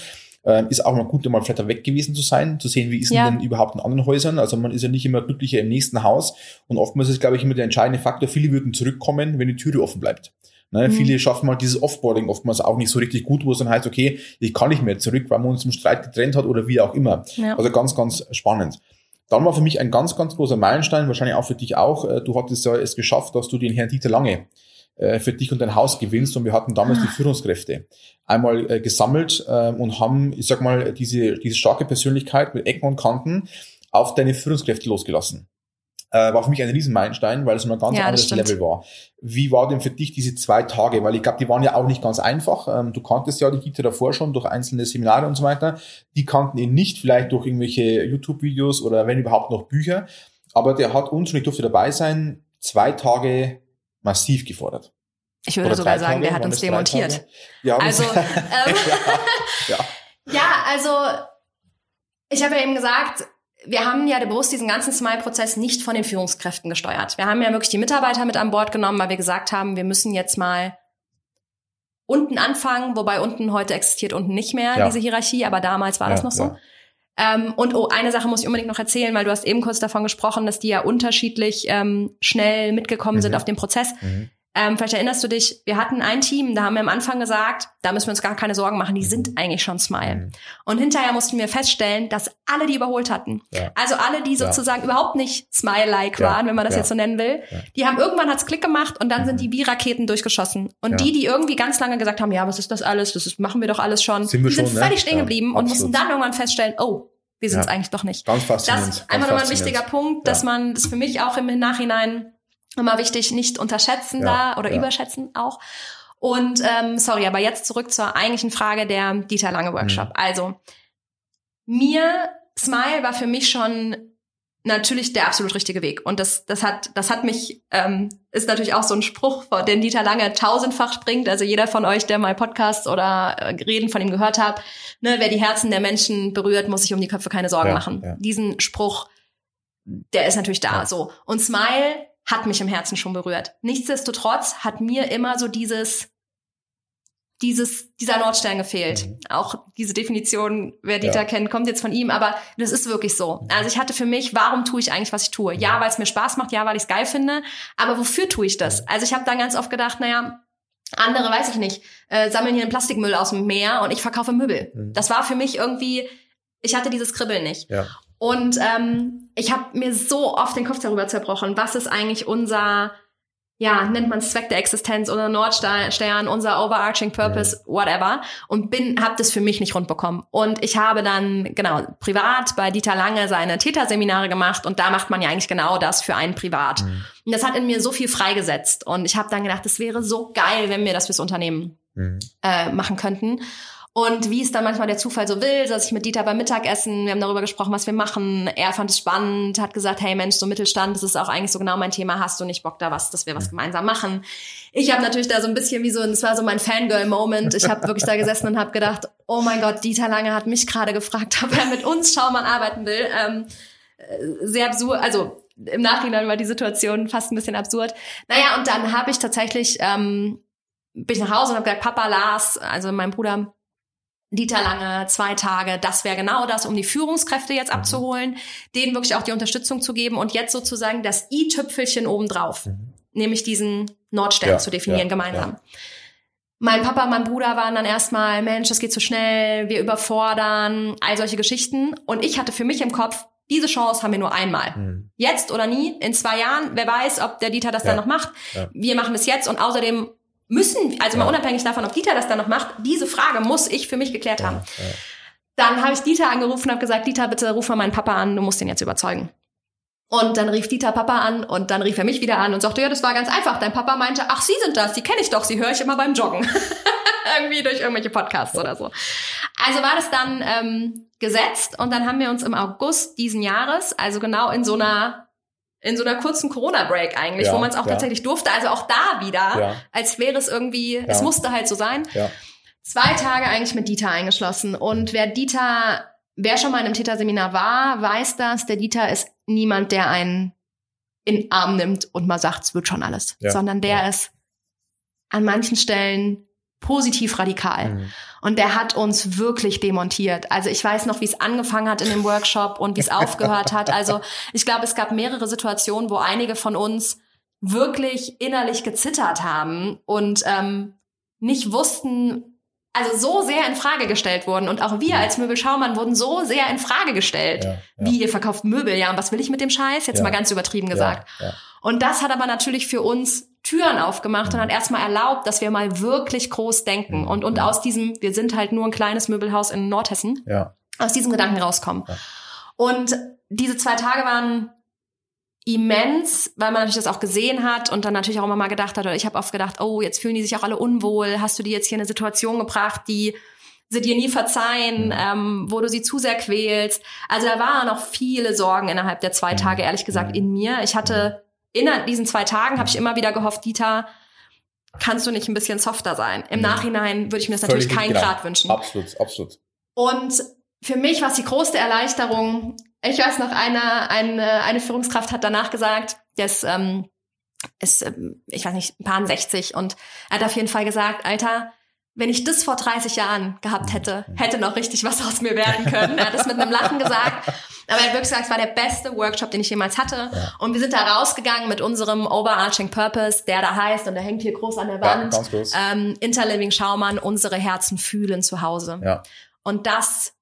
Äh, ist auch mal gut, mal vielleicht weg gewesen zu sein, zu sehen, wie ist ja. denn überhaupt in anderen Häusern. Also man ist ja nicht immer glücklicher im nächsten Haus. Und oftmals ist, glaube ich, immer der entscheidende Faktor, viele würden zurückkommen, wenn die Türe offen bleibt. Ne, mhm. Viele schaffen mal dieses Offboarding oftmals auch nicht so richtig gut, wo es dann heißt, okay, ich kann nicht mehr zurück, weil man uns im Streit getrennt hat oder wie auch immer. Ja. Also ganz, ganz spannend. Dann war für mich ein ganz, ganz großer Meilenstein, wahrscheinlich auch für dich auch. Äh, du hattest ja es geschafft, dass du den Herrn Dieter Lange äh, für dich und dein Haus gewinnst. Und wir hatten damals die ah. Führungskräfte einmal äh, gesammelt äh, und haben, ich sag mal, diese, diese starke Persönlichkeit mit Ecken und Kanten auf deine Führungskräfte losgelassen. Äh, war für mich ein Riesenmeilenstein, weil es ein ganz ja, anderes Level war. Wie war denn für dich diese zwei Tage? Weil ich glaube, die waren ja auch nicht ganz einfach. Ähm, du kanntest ja die Gita davor schon durch einzelne Seminare und so weiter. Die kannten ihn nicht, vielleicht durch irgendwelche YouTube-Videos oder wenn überhaupt noch Bücher. Aber der hat uns, und ich durfte dabei sein, zwei Tage massiv gefordert. Ich würde Oder sogar sagen, Tage, der hat uns demontiert. Ja, also, ähm, ja. ja, also ich habe ja eben gesagt, wir haben ja bewusst diesen ganzen Smile-Prozess nicht von den Führungskräften gesteuert. Wir haben ja wirklich die Mitarbeiter mit an Bord genommen, weil wir gesagt haben, wir müssen jetzt mal unten anfangen, wobei unten heute existiert unten nicht mehr, ja. diese Hierarchie, aber damals war ja, das noch so. Ähm, und oh, eine Sache muss ich unbedingt noch erzählen, weil du hast eben kurz davon gesprochen, dass die ja unterschiedlich ähm, schnell mitgekommen mhm. sind auf den Prozess. Mhm. Ähm, vielleicht erinnerst du dich, wir hatten ein Team, da haben wir am Anfang gesagt, da müssen wir uns gar keine Sorgen machen, die sind mhm. eigentlich schon Smile. Mhm. Und hinterher mussten wir feststellen, dass alle die überholt hatten. Ja. Also alle, die sozusagen ja. überhaupt nicht Smile-like ja. waren, wenn man das jetzt so nennen will, die haben irgendwann hat's Klick gemacht und dann sind die wie Raketen durchgeschossen. Und die, die irgendwie ganz lange gesagt haben, ja, was ist das alles, das ist, machen wir doch alles schon, sind die sind schon, völlig ne? stehen geblieben und mussten dann irgendwann feststellen, oh, wir sind es eigentlich doch nicht. Ganz faszinierend. Das ist einfach nochmal ein wichtiger Punkt, dass man das für mich auch im Nachhinein immer wichtig, nicht unterschätzen ja, da oder ja. überschätzen auch. Und ähm, sorry, aber jetzt zurück zur eigentlichen Frage der Dieter Lange Workshop. Mhm. Also mir Smile war für mich schon natürlich der absolut richtige Weg. Und das, das hat, das hat mich, ähm, ist natürlich auch so ein Spruch, den Dieter Lange tausendfach bringt. Also jeder von euch, der mal Podcasts oder äh, Reden von ihm gehört hat, ne, wer die Herzen der Menschen berührt, muss sich um die Köpfe keine Sorgen ja, machen. Ja. Diesen Spruch, der ist natürlich da. So. Und Smile hat mich im Herzen schon berührt. Nichtsdestotrotz hat mir immer so dieses, dieses, dieser Nordstern gefehlt. Mhm. Auch diese Definition, wer Dieter ja. kennt, kommt jetzt von ihm, aber das ist wirklich so. Mhm. Also ich hatte für mich, warum tue ich eigentlich, was ich tue? Ja, weil es mir Spaß macht, ja, weil ich es geil finde, aber wofür tue ich das? Also ich habe dann ganz oft gedacht, naja, andere weiß ich nicht, äh, sammeln hier einen Plastikmüll aus dem Meer und ich verkaufe Möbel. Mhm. Das war für mich irgendwie, ich hatte dieses Kribbeln nicht. Ja. Und ähm, ich habe mir so oft den Kopf darüber zerbrochen, was ist eigentlich unser, ja, nennt man Zweck der Existenz oder Nordstern, unser overarching Purpose, whatever. Und bin, habe das für mich nicht rund bekommen. Und ich habe dann, genau, privat bei Dieter Lange seine Täterseminare gemacht und da macht man ja eigentlich genau das für einen privat. Mhm. Und das hat in mir so viel freigesetzt. Und ich habe dann gedacht, es wäre so geil, wenn wir das fürs Unternehmen mhm. äh, machen könnten. Und wie es dann manchmal der Zufall so will, dass ich mit Dieter beim Mittagessen, wir haben darüber gesprochen, was wir machen. Er fand es spannend, hat gesagt, hey Mensch, so Mittelstand, das ist auch eigentlich so genau mein Thema. Hast du nicht Bock da was, dass wir was gemeinsam machen? Ich habe natürlich da so ein bisschen wie so, das war so mein Fangirl-Moment. Ich habe wirklich da gesessen und habe gedacht, oh mein Gott, Dieter Lange hat mich gerade gefragt, ob er mit uns Schaumann arbeiten will. Ähm, äh, sehr absurd, also im Nachhinein war die Situation fast ein bisschen absurd. Naja, und dann habe ich tatsächlich, ähm, bin ich nach Hause und habe gesagt, Papa Lars, also mein Bruder, Dieter Lange, zwei Tage, das wäre genau das, um die Führungskräfte jetzt mhm. abzuholen, denen wirklich auch die Unterstützung zu geben und jetzt sozusagen das i-Tüpfelchen obendrauf, mhm. nämlich diesen Nordstern ja, zu definieren ja, gemeinsam. Ja. Mein Papa, mein Bruder waren dann erstmal, Mensch, das geht zu schnell, wir überfordern, all solche Geschichten. Und ich hatte für mich im Kopf, diese Chance haben wir nur einmal. Mhm. Jetzt oder nie, in zwei Jahren, wer weiß, ob der Dieter das dann noch macht. Wir machen es jetzt und außerdem müssen, also mal unabhängig davon, ob Dieter das dann noch macht, diese Frage muss ich für mich geklärt haben. Ja, ja. Dann habe ich Dieter angerufen und habe gesagt, Dieter, bitte ruf mal meinen Papa an, du musst ihn jetzt überzeugen. Und dann rief Dieter Papa an und dann rief er mich wieder an und sagte, ja, das war ganz einfach. Dein Papa meinte, ach, Sie sind das, die kenne ich doch, Sie höre ich immer beim Joggen. Irgendwie durch irgendwelche Podcasts oder so. Also war das dann ähm, gesetzt und dann haben wir uns im August diesen Jahres, also genau in so einer in so einer kurzen Corona-Break eigentlich, Ja, wo man es auch ja. tatsächlich durfte, also auch da wieder, Ja. als wäre es irgendwie, es musste halt so sein. Zwei Tage eigentlich mit Dieter eingeschlossen. Und wer Dieter, wer schon mal in einem Täterseminar war, weiß das, der Dieter ist niemand, der einen in den Arm nimmt und mal sagt, es wird schon alles. Sondern der ist an manchen Stellen positiv radikal. Mhm. Und der hat uns wirklich demontiert. Also ich weiß noch, wie es angefangen hat in dem Workshop und wie es aufgehört hat. Also ich glaube, es gab mehrere Situationen, wo einige von uns wirklich innerlich gezittert haben und ähm, nicht wussten, also so sehr in Frage gestellt wurden. Und auch wir als Möbelschaumann wurden so sehr in Frage gestellt. Ja, ja. Wie ihr verkauft Möbel, ja, und was will ich mit dem Scheiß? Jetzt Ja. mal ganz übertrieben gesagt. Und das hat aber natürlich für uns Türen aufgemacht und hat erstmal erlaubt, dass wir mal wirklich groß denken Mhm. und, und aus diesem, wir sind halt nur ein kleines Möbelhaus in Nordhessen, ja. aus diesem Gedanken rauskommen. Ja. Und diese zwei Tage waren immens, weil man natürlich das auch gesehen hat und dann natürlich auch immer mal gedacht hat, oder ich habe oft gedacht, oh, jetzt fühlen die sich auch alle unwohl, hast du die jetzt hier in eine Situation gebracht, die sie dir nie verzeihen, Mhm. ähm, wo du sie zu sehr quälst. Also da waren noch viele Sorgen innerhalb der zwei Mhm. Tage, ehrlich gesagt, Mhm. in mir. Ich hatte in diesen zwei Tagen habe ich immer wieder gehofft, Dieter, kannst du nicht ein bisschen softer sein? Im Mhm. Nachhinein würde ich mir das natürlich Völlig keinen genau. Grad wünschen. Absolut, absolut. Und für mich war es die größte Erleichterung. Ich weiß noch, eine, eine, eine Führungskraft hat danach gesagt, der ist, ähm, ist ähm, ich weiß nicht, ein paar 60 und er hat auf jeden Fall gesagt, Alter, wenn ich das vor 30 Jahren gehabt hätte, hätte noch richtig was aus mir werden können. Er hat es mit einem Lachen gesagt. Aber er hat wirklich gesagt, es war der beste Workshop, den ich jemals hatte. Ja. Und wir sind da rausgegangen mit unserem overarching Purpose, der da heißt, und der hängt hier groß an der Ja, Wand, ganz groß. ähm, Interliving Schaumann, unsere Herzen fühlen zu Hause. Ja. Und das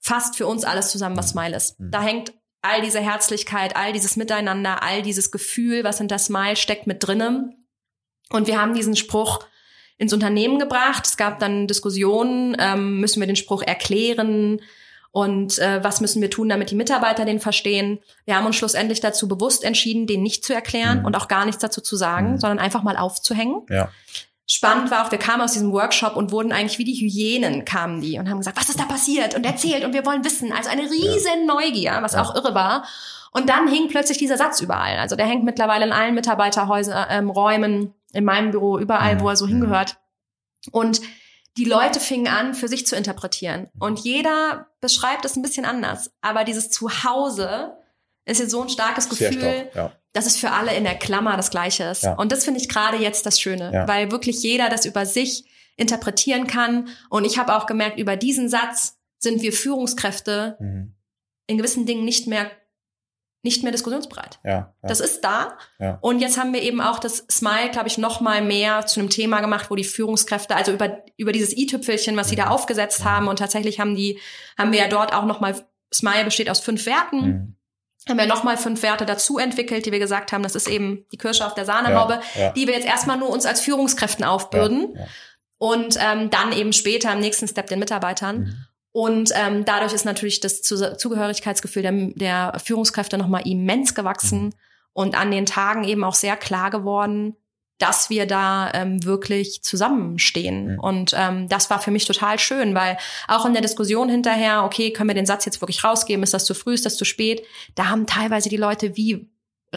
fasst für uns alles zusammen, was Smile ist. Mhm. Da hängt all diese Herzlichkeit, all dieses Miteinander, all dieses Gefühl, was hinter Smile steckt, mit drinnen. Und wir haben diesen Spruch ins Unternehmen gebracht. Es gab dann Diskussionen, ähm, müssen wir den Spruch erklären und äh, was müssen wir tun, damit die Mitarbeiter den verstehen. Wir haben uns schlussendlich dazu bewusst entschieden, den nicht zu erklären Mhm. und auch gar nichts dazu zu sagen, Mhm. sondern einfach mal aufzuhängen. Ja. Spannend war auch, wir kamen aus diesem Workshop und wurden eigentlich wie die Hyänen kamen die und haben gesagt, was ist da passiert und erzählt und wir wollen wissen. Also eine riesen Neugier, was Ja. auch irre war. Und dann hing plötzlich dieser Satz überall. Also der hängt mittlerweile in allen Mitarbeiterhäusern, ähm, Räumen, in meinem Büro, überall, Mhm. wo er so Mhm. hingehört. Und die Leute fingen an, für sich zu interpretieren. Und jeder beschreibt es ein bisschen anders. Aber dieses Zuhause ist jetzt so ein starkes Sehr Gefühl, stark. Ja. dass es für alle in der Klammer das Gleiche ist. Ja. Und das finde ich gerade jetzt das Schöne, Ja. weil wirklich jeder das über sich interpretieren kann. Und ich habe auch gemerkt, über diesen Satz sind wir Führungskräfte Mhm. in gewissen Dingen nicht mehr nicht mehr diskussionsbereit. Ja. ja. Das ist da. Ja. Und jetzt haben wir eben auch das Smile, glaube ich, noch mal mehr zu einem Thema gemacht, wo die Führungskräfte, also über, über dieses i-Tüpfelchen, was sie da Mhm. aufgesetzt haben. Und tatsächlich haben die, haben wir ja dort auch noch mal, Smile besteht aus fünf Werten Mhm. haben wir nochmal fünf Werte dazu entwickelt, die wir gesagt haben, das ist eben die Kirsche auf der Sahnehaube, die wir jetzt erstmal nur uns als Führungskräften aufbürden und ähm, dann eben später im nächsten Step den Mitarbeitern. Mhm. Und ähm, dadurch ist natürlich das Zu Zugehörigkeitsgefühl der, der Führungskräfte nochmal immens gewachsen Mhm. und an den Tagen eben auch sehr klar geworden, dass wir da ähm, wirklich zusammenstehen. Mhm. Und ähm, das war für mich total schön, weil auch in der Diskussion hinterher, okay, können wir den Satz jetzt wirklich rausgeben, ist das zu früh, ist das zu spät, da haben teilweise die Leute wie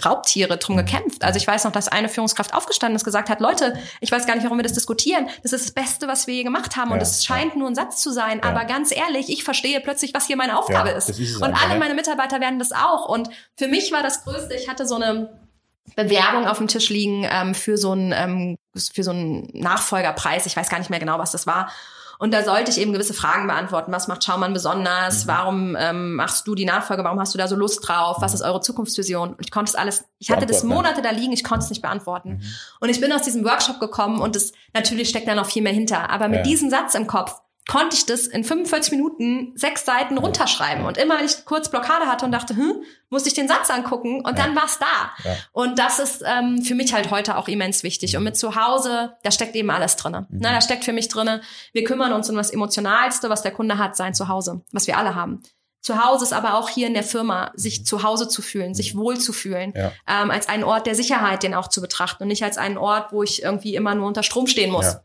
Raubtiere drum Mhm. gekämpft. Also ich weiß noch, dass eine Führungskraft aufgestanden ist, gesagt hat, Leute, ich weiß gar nicht, warum wir das diskutieren. Das ist das Beste, was wir je gemacht haben. Und Ja, es scheint nur ein Satz zu sein. Ja. Aber ganz ehrlich, ich verstehe plötzlich, was hier meine Aufgabe Ja, ist. ist Und alle ne? meine Mitarbeiter werden das auch. Und für mich war das Größte, ich hatte so eine Bewerbung auf dem Tisch liegen ähm, für so einen ähm, für so einen Nachfolgerpreis. Ich weiß gar nicht mehr genau, was das war. Und da sollte ich eben gewisse Fragen beantworten. Was macht Schaumann besonders? Mhm. Warum ähm, machst du die Nachfolge? Warum hast du da so Lust drauf? Was ist eure Zukunftsvision? Und ich konnte es alles, ich hatte das. Monate da liegen, ich konnte es nicht beantworten. Mhm. Und ich bin aus diesem Workshop gekommen und es natürlich steckt da noch viel mehr hinter. Aber mit Ja. diesem Satz im Kopf konnte ich das in 45 Minuten sechs Seiten runterschreiben. Und immer wenn ich kurz Blockade hatte und dachte, hm, musste ich den Satz angucken und Ja. dann war's da. Ja. Und das ist ähm, für mich halt heute auch immens wichtig. Und mit zu Hause, da steckt eben alles drinne. Mhm. Na, da steckt für mich drinne, wir kümmern uns um das Emotionalste, was der Kunde hat, sein Zuhause, was wir alle haben. Zu Hause ist aber auch hier in der Firma, sich zu Hause zu fühlen, sich wohl zu fühlen, Ja. ähm, als einen Ort der Sicherheit, den auch zu betrachten und nicht als einen Ort, wo ich irgendwie immer nur unter Strom stehen muss.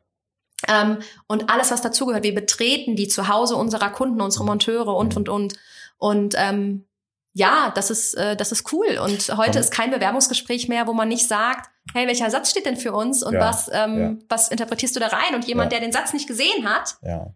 Ähm, und alles, was dazugehört. Wir betreten die Zuhause unserer Kunden, unsere Monteure und, und, und. Und ähm, ja, das ist, äh, das ist cool. Und heute ist kein Bewerbungsgespräch mehr, wo man nicht sagt, hey, welcher Satz steht denn für uns und Ja, was, ähm, ja. was interpretierst du da rein? Und jemand, Ja. der den Satz nicht gesehen hat, der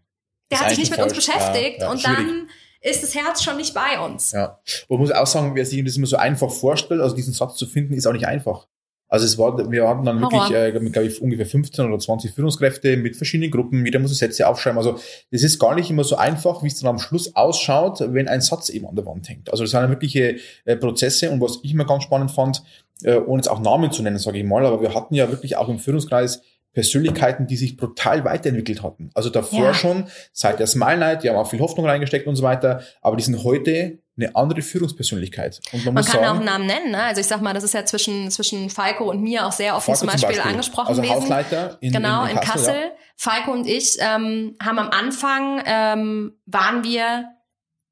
Ist hat sich nicht mit uns beschäftigt und schwierig. dann ist das Herz schon nicht bei uns. Ja. Und man muss auch sagen, wer sich das immer so einfach vorstellt, also diesen Satz zu finden, ist auch nicht einfach. Also es war, wir hatten dann wirklich, äh, glaube ich, ungefähr 15 oder 20 Führungskräfte mit verschiedenen Gruppen. Jeder muss Sätze aufschreiben. Also das ist gar nicht immer so einfach, wie es dann am Schluss ausschaut, wenn ein Satz eben an der Wand hängt. Also das waren wirkliche äh, Prozesse. Und was ich immer ganz spannend fand, äh, ohne jetzt auch Namen zu nennen, sage ich mal, aber wir hatten ja wirklich auch im Führungskreis Persönlichkeiten, die sich brutal weiterentwickelt hatten. Also davor Ja. schon, seit der Smile Night, die haben auch viel Hoffnung reingesteckt und so weiter, aber die sind heute eine andere Führungspersönlichkeit. Und man, Man kann auch sagen, einen Namen nennen, ne? Also ich sag mal, das ist ja zwischen, zwischen Falco und mir auch sehr offen Falco zum Beispiel, angesprochen also gewesen. Hausleiter in, genau, in, in Kassel. Ja. Falco und ich ähm, haben am Anfang, ähm, waren wir,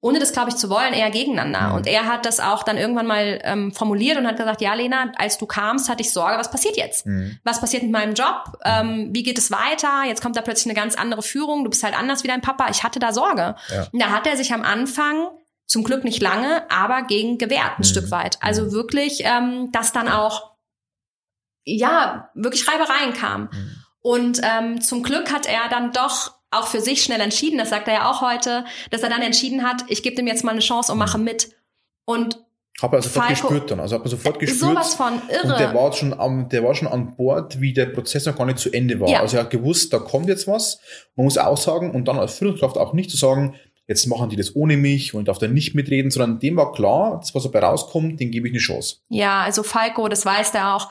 ohne das glaube ich zu wollen, eher gegeneinander. Mhm. Und er hat das auch dann irgendwann mal ähm, formuliert und hat gesagt, ja Lena, als du kamst, hatte ich Sorge, was passiert jetzt? Mhm. Was passiert mit meinem Job? Ähm, wie geht es weiter? Jetzt kommt da plötzlich eine ganz andere Führung. Du bist halt anders wie dein Papa. Ich hatte da Sorge. Ja. Und da hat er sich am Anfang zum Glück nicht lange, aber gegen gewehrt ein Mhm. Stück weit. Also wirklich, ähm, dass dann auch ja wirklich Reibereien kamen. Mhm. Und ähm, zum Glück hat er dann doch auch für sich schnell entschieden, das sagt er ja auch heute, dass er dann entschieden hat, ich gebe dem jetzt mal eine Chance und mache mit. Und Hab er sofort Falco- gespürt dann. Also hat man sofort gespürt. sowas von irre. Und der war schon am, der war schon an Bord, wie der Prozess noch gar nicht zu Ende war. Ja. Also er hat gewusst, da kommt jetzt was. Man muss auch sagen, und dann als Führungskraft auch nicht zu sagen, jetzt machen die das ohne mich und darf da nicht mitreden, sondern dem war klar, das, was dabei rauskommt, den gebe ich eine Chance. Ja, also Falco, das weiß der auch,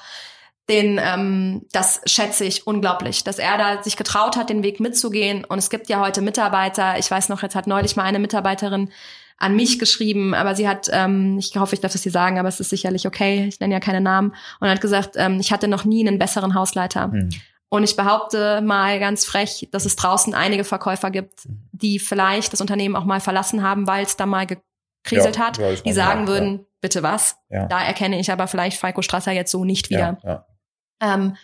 den, ähm, das schätze ich unglaublich, dass er da sich getraut hat, den Weg mitzugehen. Und es gibt ja heute Mitarbeiter, ich weiß noch, jetzt hat neulich mal eine Mitarbeiterin an mich geschrieben, aber sie hat, ähm, ich hoffe, ich darf es dir sagen, aber es ist sicherlich okay, ich nenne ja keine Namen, und hat gesagt, ähm, ich hatte noch nie einen besseren Hausleiter. Hm. Und ich behaupte mal ganz frech, dass es draußen einige Verkäufer gibt, die vielleicht das Unternehmen auch mal verlassen haben, weil es da mal gekriselt Ja, hat, ja, die sagen würden, bitte was? Ja. Da erkenne ich aber vielleicht Falco Strasser jetzt so nicht wieder. Ja, ja. Ähm,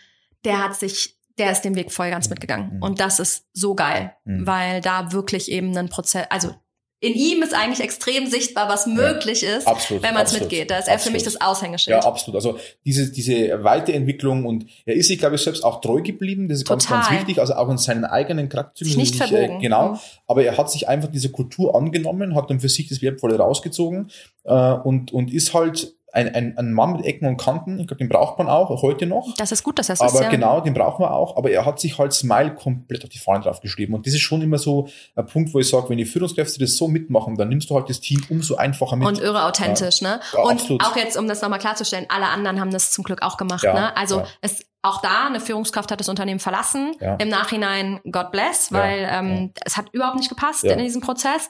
der hat sich, der ist den Weg voll ganz mitgegangen. Mhm. Und das ist so geil, Mhm. weil da wirklich eben ein Prozess, also in ihm ist eigentlich extrem sichtbar, was möglich ist, Absolut, wenn man es absolut, mitgeht. Da ist er für mich absolut. das Aushängeschild. Ja, absolut. Also diese, diese Weiterentwicklung und er ist sich, glaube ich, selbst auch treu geblieben. Das ist ganz, Total. ganz wichtig. Also auch in seinen eigenen Charakterzügen. Nicht verbogen. Äh, genau. Mhm. Aber er hat sich einfach diese Kultur angenommen, hat dann für sich das Wertvolle rausgezogen äh, und, und ist halt ein, ein, ein Mann mit Ecken und Kanten. Ich glaube, den braucht man auch heute noch. Das ist gut, dass er Aber ist, ja. genau, den brauchen wir auch. Aber er hat sich halt Smile komplett auf die Fahne draufgeschrieben. Und das ist schon immer so ein Punkt, wo ich sage, wenn die Führungskräfte das so mitmachen, dann nimmst du halt das Team umso einfacher mit. Und irre authentisch, ne? Ja, und absolut. auch jetzt, um das nochmal klarzustellen, alle anderen haben das zum Glück auch gemacht, Ja, ne? Also ja. es auch da, eine Führungskraft hat das Unternehmen verlassen. Ja. Im Nachhinein God bless, Ja, weil ähm, es hat überhaupt nicht gepasst Ja. in diesem Prozess.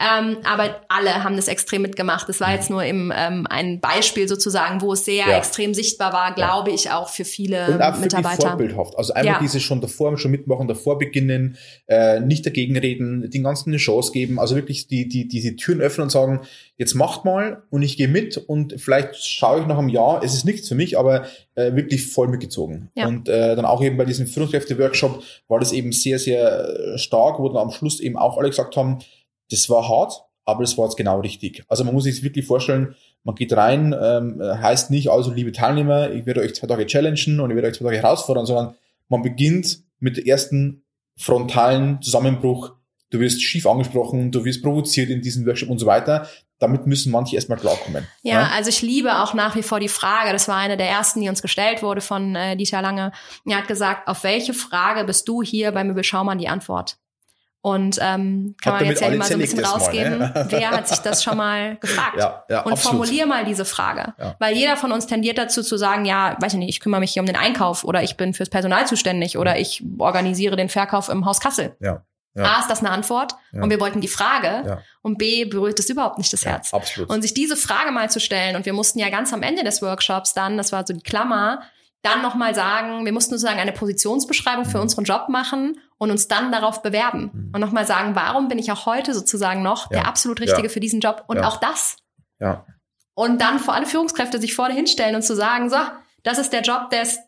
Ähm, aber alle haben das extrem mitgemacht. Das war jetzt nur im, ähm, ein Beispiel sozusagen, wo es sehr Ja. extrem sichtbar war, glaube ich, auch für viele Und auch für die Mitarbeiter. vorbildhaft. Also einfach Ja. diese schon davor schon mitmachen, davor beginnen, äh, nicht dagegen reden, den ganzen eine Chance geben, also wirklich die, die, diese Türen öffnen und sagen, jetzt macht mal und ich gehe mit und vielleicht schaue ich nach einem Jahr, es ist nichts für mich, aber äh, wirklich voll mitgezogen. Ja. Und äh, dann auch eben bei diesem Führungskräfte-Workshop war das eben sehr, sehr stark, wo dann am Schluss eben auch alle gesagt haben, das war hart, aber das war jetzt genau richtig. Also man muss sich wirklich vorstellen, man geht rein, ähm, heißt nicht, also liebe Teilnehmer, ich werde euch zwei Tage challengen und ich werde euch zwei Tage herausfordern, sondern man beginnt mit dem ersten frontalen Zusammenbruch. Du wirst schief angesprochen, du wirst provoziert in diesem Workshop und so weiter. Damit müssen manche erstmal klarkommen. Ja, also ich liebe auch nach wie vor die Frage, das war eine der ersten, die uns gestellt wurde von äh, Dieter Lange. Er hat gesagt, auf welche Frage bist du hier bei Möbel Schaumann die Antwort? Und ähm, kann Habt man jetzt ja mal so ein bisschen rausgeben. ne? Wer hat sich das schon mal gefragt? Ja, ja, und absolut. formulier mal diese Frage. Ja. Weil jeder von uns tendiert dazu zu sagen, ja, weiß ich nicht, ich kümmere mich hier um den Einkauf oder ich bin fürs Personal zuständig oder ich organisiere den Verkauf im Haus Kassel. Ja. A, ist das eine Antwort und wir wollten die Frage und B, berührt es überhaupt nicht das Herz. absolut. Und sich diese Frage mal zu stellen, und wir mussten ja ganz am Ende des Workshops dann, das war so die Klammer, dann nochmal sagen, wir mussten sozusagen eine Positionsbeschreibung für Mhm. unseren Job machen und uns dann darauf bewerben. Mhm. Und nochmal sagen, warum bin ich auch heute sozusagen noch Ja. der absolut Richtige Ja. für diesen Job? Und Ja. auch das. ja. Und dann vor alle Führungskräfte sich vorne hinstellen und zu sagen, so, das ist der Job des,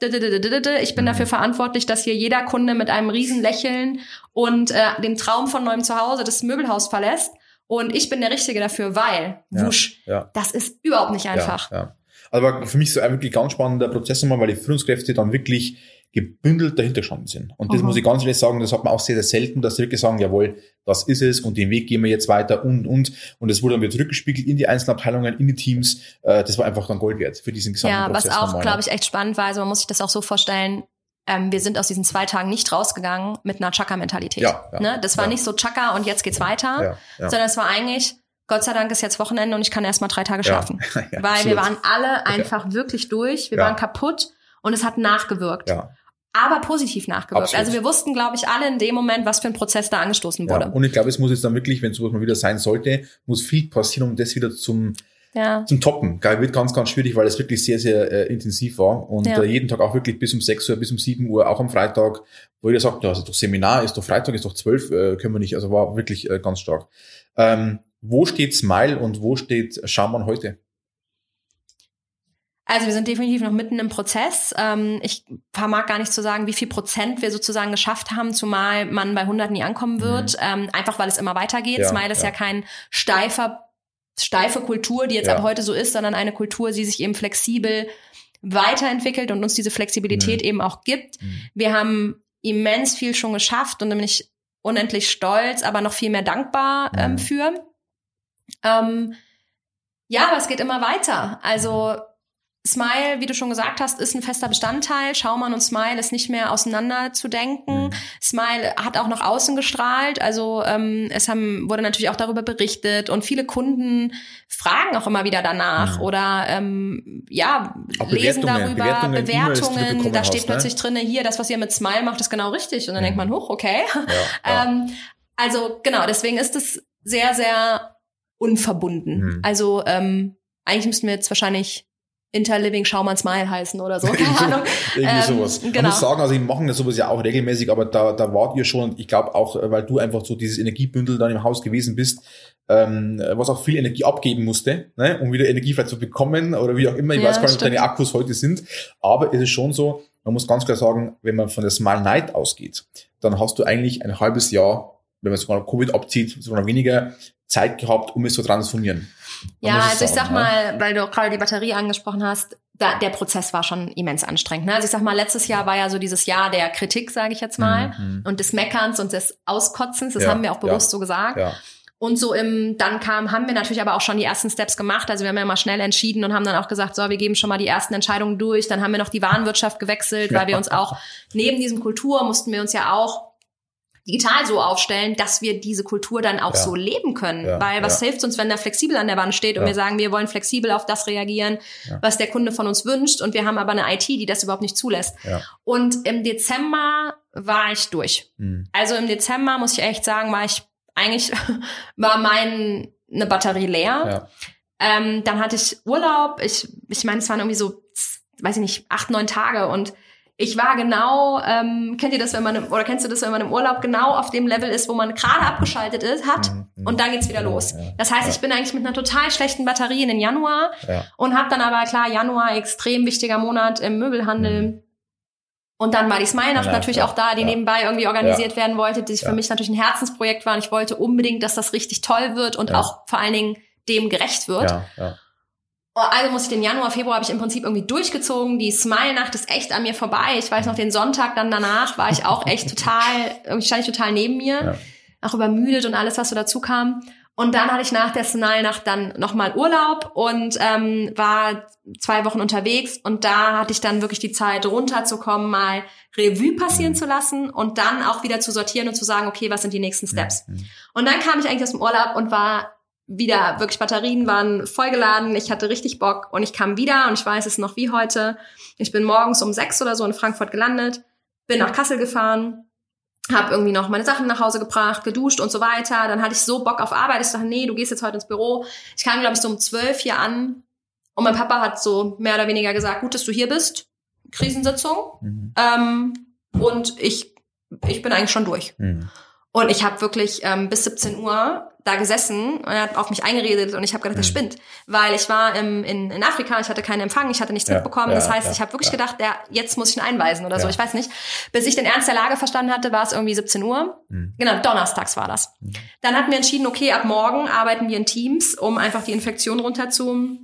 ich bin dafür verantwortlich, dass hier jeder Kunde mit einem riesen Lächeln und äh, dem Traum von neuem Zuhause das Möbelhaus verlässt. Und ich bin der Richtige dafür, weil, wusch, das ist überhaupt nicht einfach. Ja, ja. Also für mich so ein wirklich ganz spannender Prozess nochmal, weil die Führungskräfte dann wirklich gebündelt dahinter gestanden sind. Und das Mhm. muss ich ganz ehrlich sagen, das hat man auch sehr, sehr selten, dass sie wirklich sagen, jawohl, das ist es und den Weg gehen wir jetzt weiter und, und. Und das wurde dann wieder zurückgespiegelt in die einzelnen Abteilungen, in die Teams. Äh, Das war einfach dann Gold wert für diesen gesamten Ja, was Prozess. auch, nochmal. glaube ich, echt spannend war. Also man muss sich das auch so vorstellen. Ähm, wir sind aus diesen zwei Tagen nicht rausgegangen mit einer Chaka-Mentalität. Ja, ja, ne? Das war ja. nicht so Chaka und jetzt geht's weiter, Ja, ja. sondern es war eigentlich, Gott sei Dank ist jetzt Wochenende und ich kann erst mal drei Tage schlafen. Ja, Weil absolut. wir waren alle einfach wirklich durch. Wir Ja. waren kaputt und es hat nachgewirkt. Ja, Aber positiv nachgewirkt. Absolut. Also wir wussten, glaube ich, alle in dem Moment, was für ein Prozess da angestoßen ja. wurde. Und ich glaube, es muss jetzt dann wirklich, wenn sowas mal wieder sein sollte, muss viel passieren, um das wieder zum, Ja. zum Toppen. Geil, wird ganz, ganz schwierig, weil es wirklich sehr, sehr äh, intensiv war und Ja. äh, jeden Tag auch wirklich bis um 6 Uhr, bis um 7 Uhr, auch am Freitag, wo jeder sagt, ja, also doch Seminar, ist doch Freitag, ist doch 12, äh, können wir nicht, also war wirklich äh, ganz stark. Ähm, wo steht Smile und wo steht Schaumann heute? Also wir sind definitiv noch mitten im Prozess. Ähm, ich vermag gar nicht zu sagen, wie viel Prozent wir sozusagen geschafft haben, zumal man bei 100 nie ankommen wird. Ähm, einfach weil es immer weitergeht. Mhm. Ja, Smile ist ja. ja. kein steifer, steife Kultur, die jetzt Ja. ab heute so ist, sondern eine Kultur, die sich eben flexibel weiterentwickelt und uns diese Flexibilität Mhm. eben auch gibt. Mhm. Wir haben immens viel schon geschafft und da bin ich unendlich stolz, aber noch viel mehr dankbar ähm, Mhm. für. Ähm, ja, aber es geht immer weiter. Also Smile, wie du schon gesagt hast, ist ein fester Bestandteil. Schaumann und Smile ist nicht mehr auseinander zu denken. Mhm. Smile hat auch nach außen gestrahlt. Also ähm, es haben, wurde natürlich auch darüber berichtet und viele Kunden fragen auch immer wieder danach Mhm. oder ähm, ja Auch lesen Bewertungen, darüber Bewertungen, Bewertungen. Da hast, steht ne? plötzlich drinne hier, das was ihr mit Smile macht, ist genau richtig. Und dann Mhm. denkt man, hoch, okay. Ja, ja. Ähm, also genau, deswegen ist es sehr, sehr unverbunden. Mhm. Also ähm, eigentlich müssten wir jetzt wahrscheinlich Interliving Schaumann Smile heißen oder so. Keine Ahnung. Irgendwie Ähm, sowas. Man genau. muss sagen, also die machen das sowas ja auch regelmäßig, aber da, da wart ihr schon, ich glaube auch, weil du einfach so dieses Energiebündel dann im Haus gewesen bist, ähm, was auch viel Energie abgeben musste, ne, um wieder Energie vielleicht zu bekommen oder wie auch immer. Ich Ja, weiß gar nicht, ob deine Akkus heute sind, aber es ist schon so, man muss ganz klar sagen, wenn man von der Smile Night ausgeht, dann hast du eigentlich ein halbes Jahr, wenn man sogar Covid abzieht, sogar noch weniger Zeit gehabt, um es zu transformieren. Ja, also ich sag ne? mal, weil du auch gerade die Batterie angesprochen hast, da, der Prozess war schon immens anstrengend. Ne? Also ich sag mal, letztes Jahr war ja so dieses Jahr der Kritik, sage ich jetzt mal, Mhm. und des Meckerns und des Auskotzens. Das Ja, haben wir auch bewusst ja, so gesagt. Ja. Und so im, dann kam, haben wir natürlich aber auch schon die ersten Steps gemacht. Also wir haben ja mal schnell entschieden und haben dann auch gesagt, so, wir geben schon mal die ersten Entscheidungen durch. Dann haben wir noch die Warenwirtschaft gewechselt, weil wir uns auch neben diesem Kultur mussten wir uns ja auch digital so aufstellen, dass wir diese Kultur dann auch Ja. so leben können. Ja, Weil was ja. hilft uns, wenn da flexibel an der Wand steht und wir sagen, wir wollen flexibel auf das reagieren, was der Kunde von uns wünscht und wir haben aber eine IT, die das überhaupt nicht zulässt. Und im Dezember war ich durch. Mhm. Also im Dezember muss ich echt sagen, war ich eigentlich war mein eine Batterie leer. Ähm, dann hatte ich Urlaub. Ich ich meine, es waren irgendwie so weiß ich nicht acht neun Tage und ich war genau, ähm, kennt ihr das, wenn man im, oder kennst du das, wenn man im Urlaub genau auf dem Level ist, wo man gerade abgeschaltet ist, hat Mhm, mhm. und dann geht's wieder los. ja, das heißt, ja. ich bin eigentlich mit einer total schlechten Batterie in den Januar Ja. und habe dann aber klar Januar extrem wichtiger Monat im Möbelhandel. Mhm. Und dann war die Smile-Nacht Ja, natürlich auch da, die nebenbei irgendwie organisiert werden wollte, die für mich natürlich ein Herzensprojekt war. Und ich wollte unbedingt, dass das richtig toll wird und auch vor allen Dingen dem gerecht wird. Ja, ja. Oh, Also muss ich den Januar, Februar habe ich im Prinzip irgendwie durchgezogen. Die Smile-Nacht ist echt an mir vorbei. Ich weiß noch, den Sonntag dann danach war ich auch echt total, irgendwie stand ich total neben mir. Ja. Auch übermüdet und alles, was so dazu kam. Und dann hatte ich nach der Smile-Nacht dann nochmal Urlaub und ähm, war zwei Wochen unterwegs. Und da hatte ich dann wirklich die Zeit, runterzukommen, mal Revue passieren Mhm. zu lassen und dann auch wieder zu sortieren und zu sagen, okay, was sind die nächsten Steps? Und dann kam ich eigentlich aus dem Urlaub und war wieder, wirklich Batterien waren vollgeladen, ich hatte richtig Bock und ich kam wieder und ich weiß es noch wie heute. Ich bin morgens um sechs oder so in Frankfurt gelandet, bin nach Kassel gefahren, habe irgendwie noch meine Sachen nach Hause gebracht, geduscht und so weiter. Dann hatte ich so Bock auf Arbeit, ich dachte, nee, du gehst jetzt heute ins Büro. Ich kam, glaube ich, so um zwölf hier an und mein Papa hat so mehr oder weniger gesagt, gut, dass du hier bist, Krisensitzung. Mhm. Ähm, und ich, ich bin eigentlich schon durch. Mhm. Und ich habe wirklich ähm, bis 17 Uhr da gesessen und er hat auf mich eingeredet und ich habe gedacht, der spinnt. Weil ich war im, in, in Afrika, ich hatte keinen Empfang, ich hatte nichts Ja, mitbekommen. ja, das heißt, ja, ich habe wirklich ja. gedacht, der, jetzt muss ich ihn einweisen oder so, Ja. ich weiß nicht. Bis ich den Ernst der Lage verstanden hatte, war es irgendwie 17 Uhr. Mhm. Genau, donnerstags war das. Dann hatten wir entschieden, okay, ab morgen arbeiten wir in Teams, um einfach die Infektion runter zu,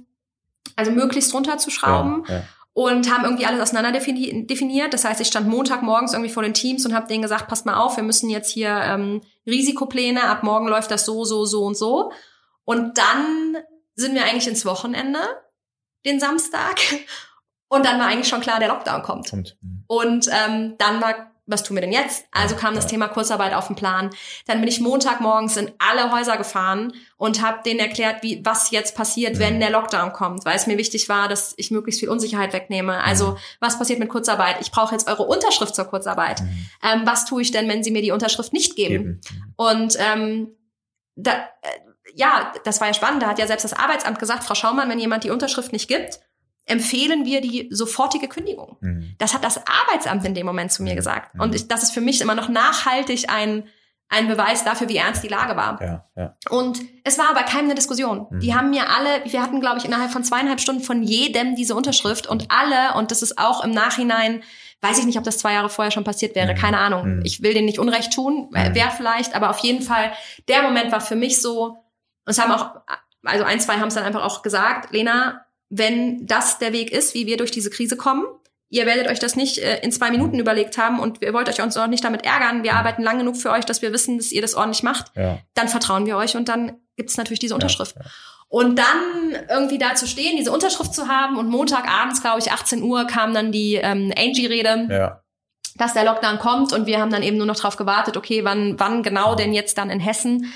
also möglichst runterzuschrauben Ja, ja. und haben irgendwie alles auseinander defini- definiert. Das heißt, ich stand Montagmorgens irgendwie vor den Teams und habe denen gesagt, passt mal auf, wir müssen jetzt hier ähm, Risikopläne, ab morgen läuft das so, so, so und so. Und dann sind wir eigentlich ins Wochenende, den Samstag. Und dann war eigentlich schon klar, der Lockdown kommt. Kommt. Mhm. Und ähm, dann war, was tun wir denn jetzt? Also kam das. Thema Kurzarbeit auf den Plan. Dann bin ich Montagmorgens in alle Häuser gefahren und habe denen erklärt, wie was jetzt passiert, wenn Mhm. der Lockdown kommt, weil es mir wichtig war, dass ich möglichst viel Unsicherheit wegnehme. Also Mhm. was passiert mit Kurzarbeit? Ich brauche jetzt eure Unterschrift zur Kurzarbeit. Mhm. Ähm, was tue ich denn, wenn sie mir die Unterschrift nicht geben? Eben. Und ähm, da, äh, ja, das war ja spannend. Da hat ja selbst das Arbeitsamt gesagt, Frau Schaumann, wenn jemand die Unterschrift nicht gibt, empfehlen wir die sofortige Kündigung. Mhm. Das hat das Arbeitsamt in dem Moment zu mir Mhm. gesagt. Mhm. Und ich, das ist für mich immer noch nachhaltig ein, ein Beweis dafür, wie ernst die Lage war. Ja, ja. Und es war aber keinem eine Diskussion. Mhm. Die haben mir alle, wir hatten, glaube ich, innerhalb von zweieinhalb Stunden von jedem diese Unterschrift und alle, und das ist auch im Nachhinein, weiß ich nicht, ob das zwei Jahre vorher schon passiert wäre, Mhm. keine Ahnung. Ich will denen nicht Unrecht tun, äh, Mhm. wäre vielleicht, aber auf jeden Fall, der Moment war für mich so, und es haben auch, also ein, zwei haben es dann einfach auch gesagt, Lena, wenn das der Weg ist, wie wir durch diese Krise kommen, ihr werdet euch das nicht äh, in zwei Minuten überlegt haben und ihr wollt euch uns auch nicht damit ärgern, wir arbeiten lang genug für euch, dass wir wissen, dass ihr das ordentlich macht, ja. dann vertrauen wir euch und dann gibt es natürlich diese Unterschrift. Ja, ja. Und dann irgendwie da zu stehen, diese Unterschrift zu haben und Montagabends, glaube ich, 18 Uhr kam dann die ähm, Angie-Rede, Ja. dass der Lockdown kommt und wir haben dann eben nur noch drauf gewartet, okay, wann, wann genau denn jetzt dann in Hessen?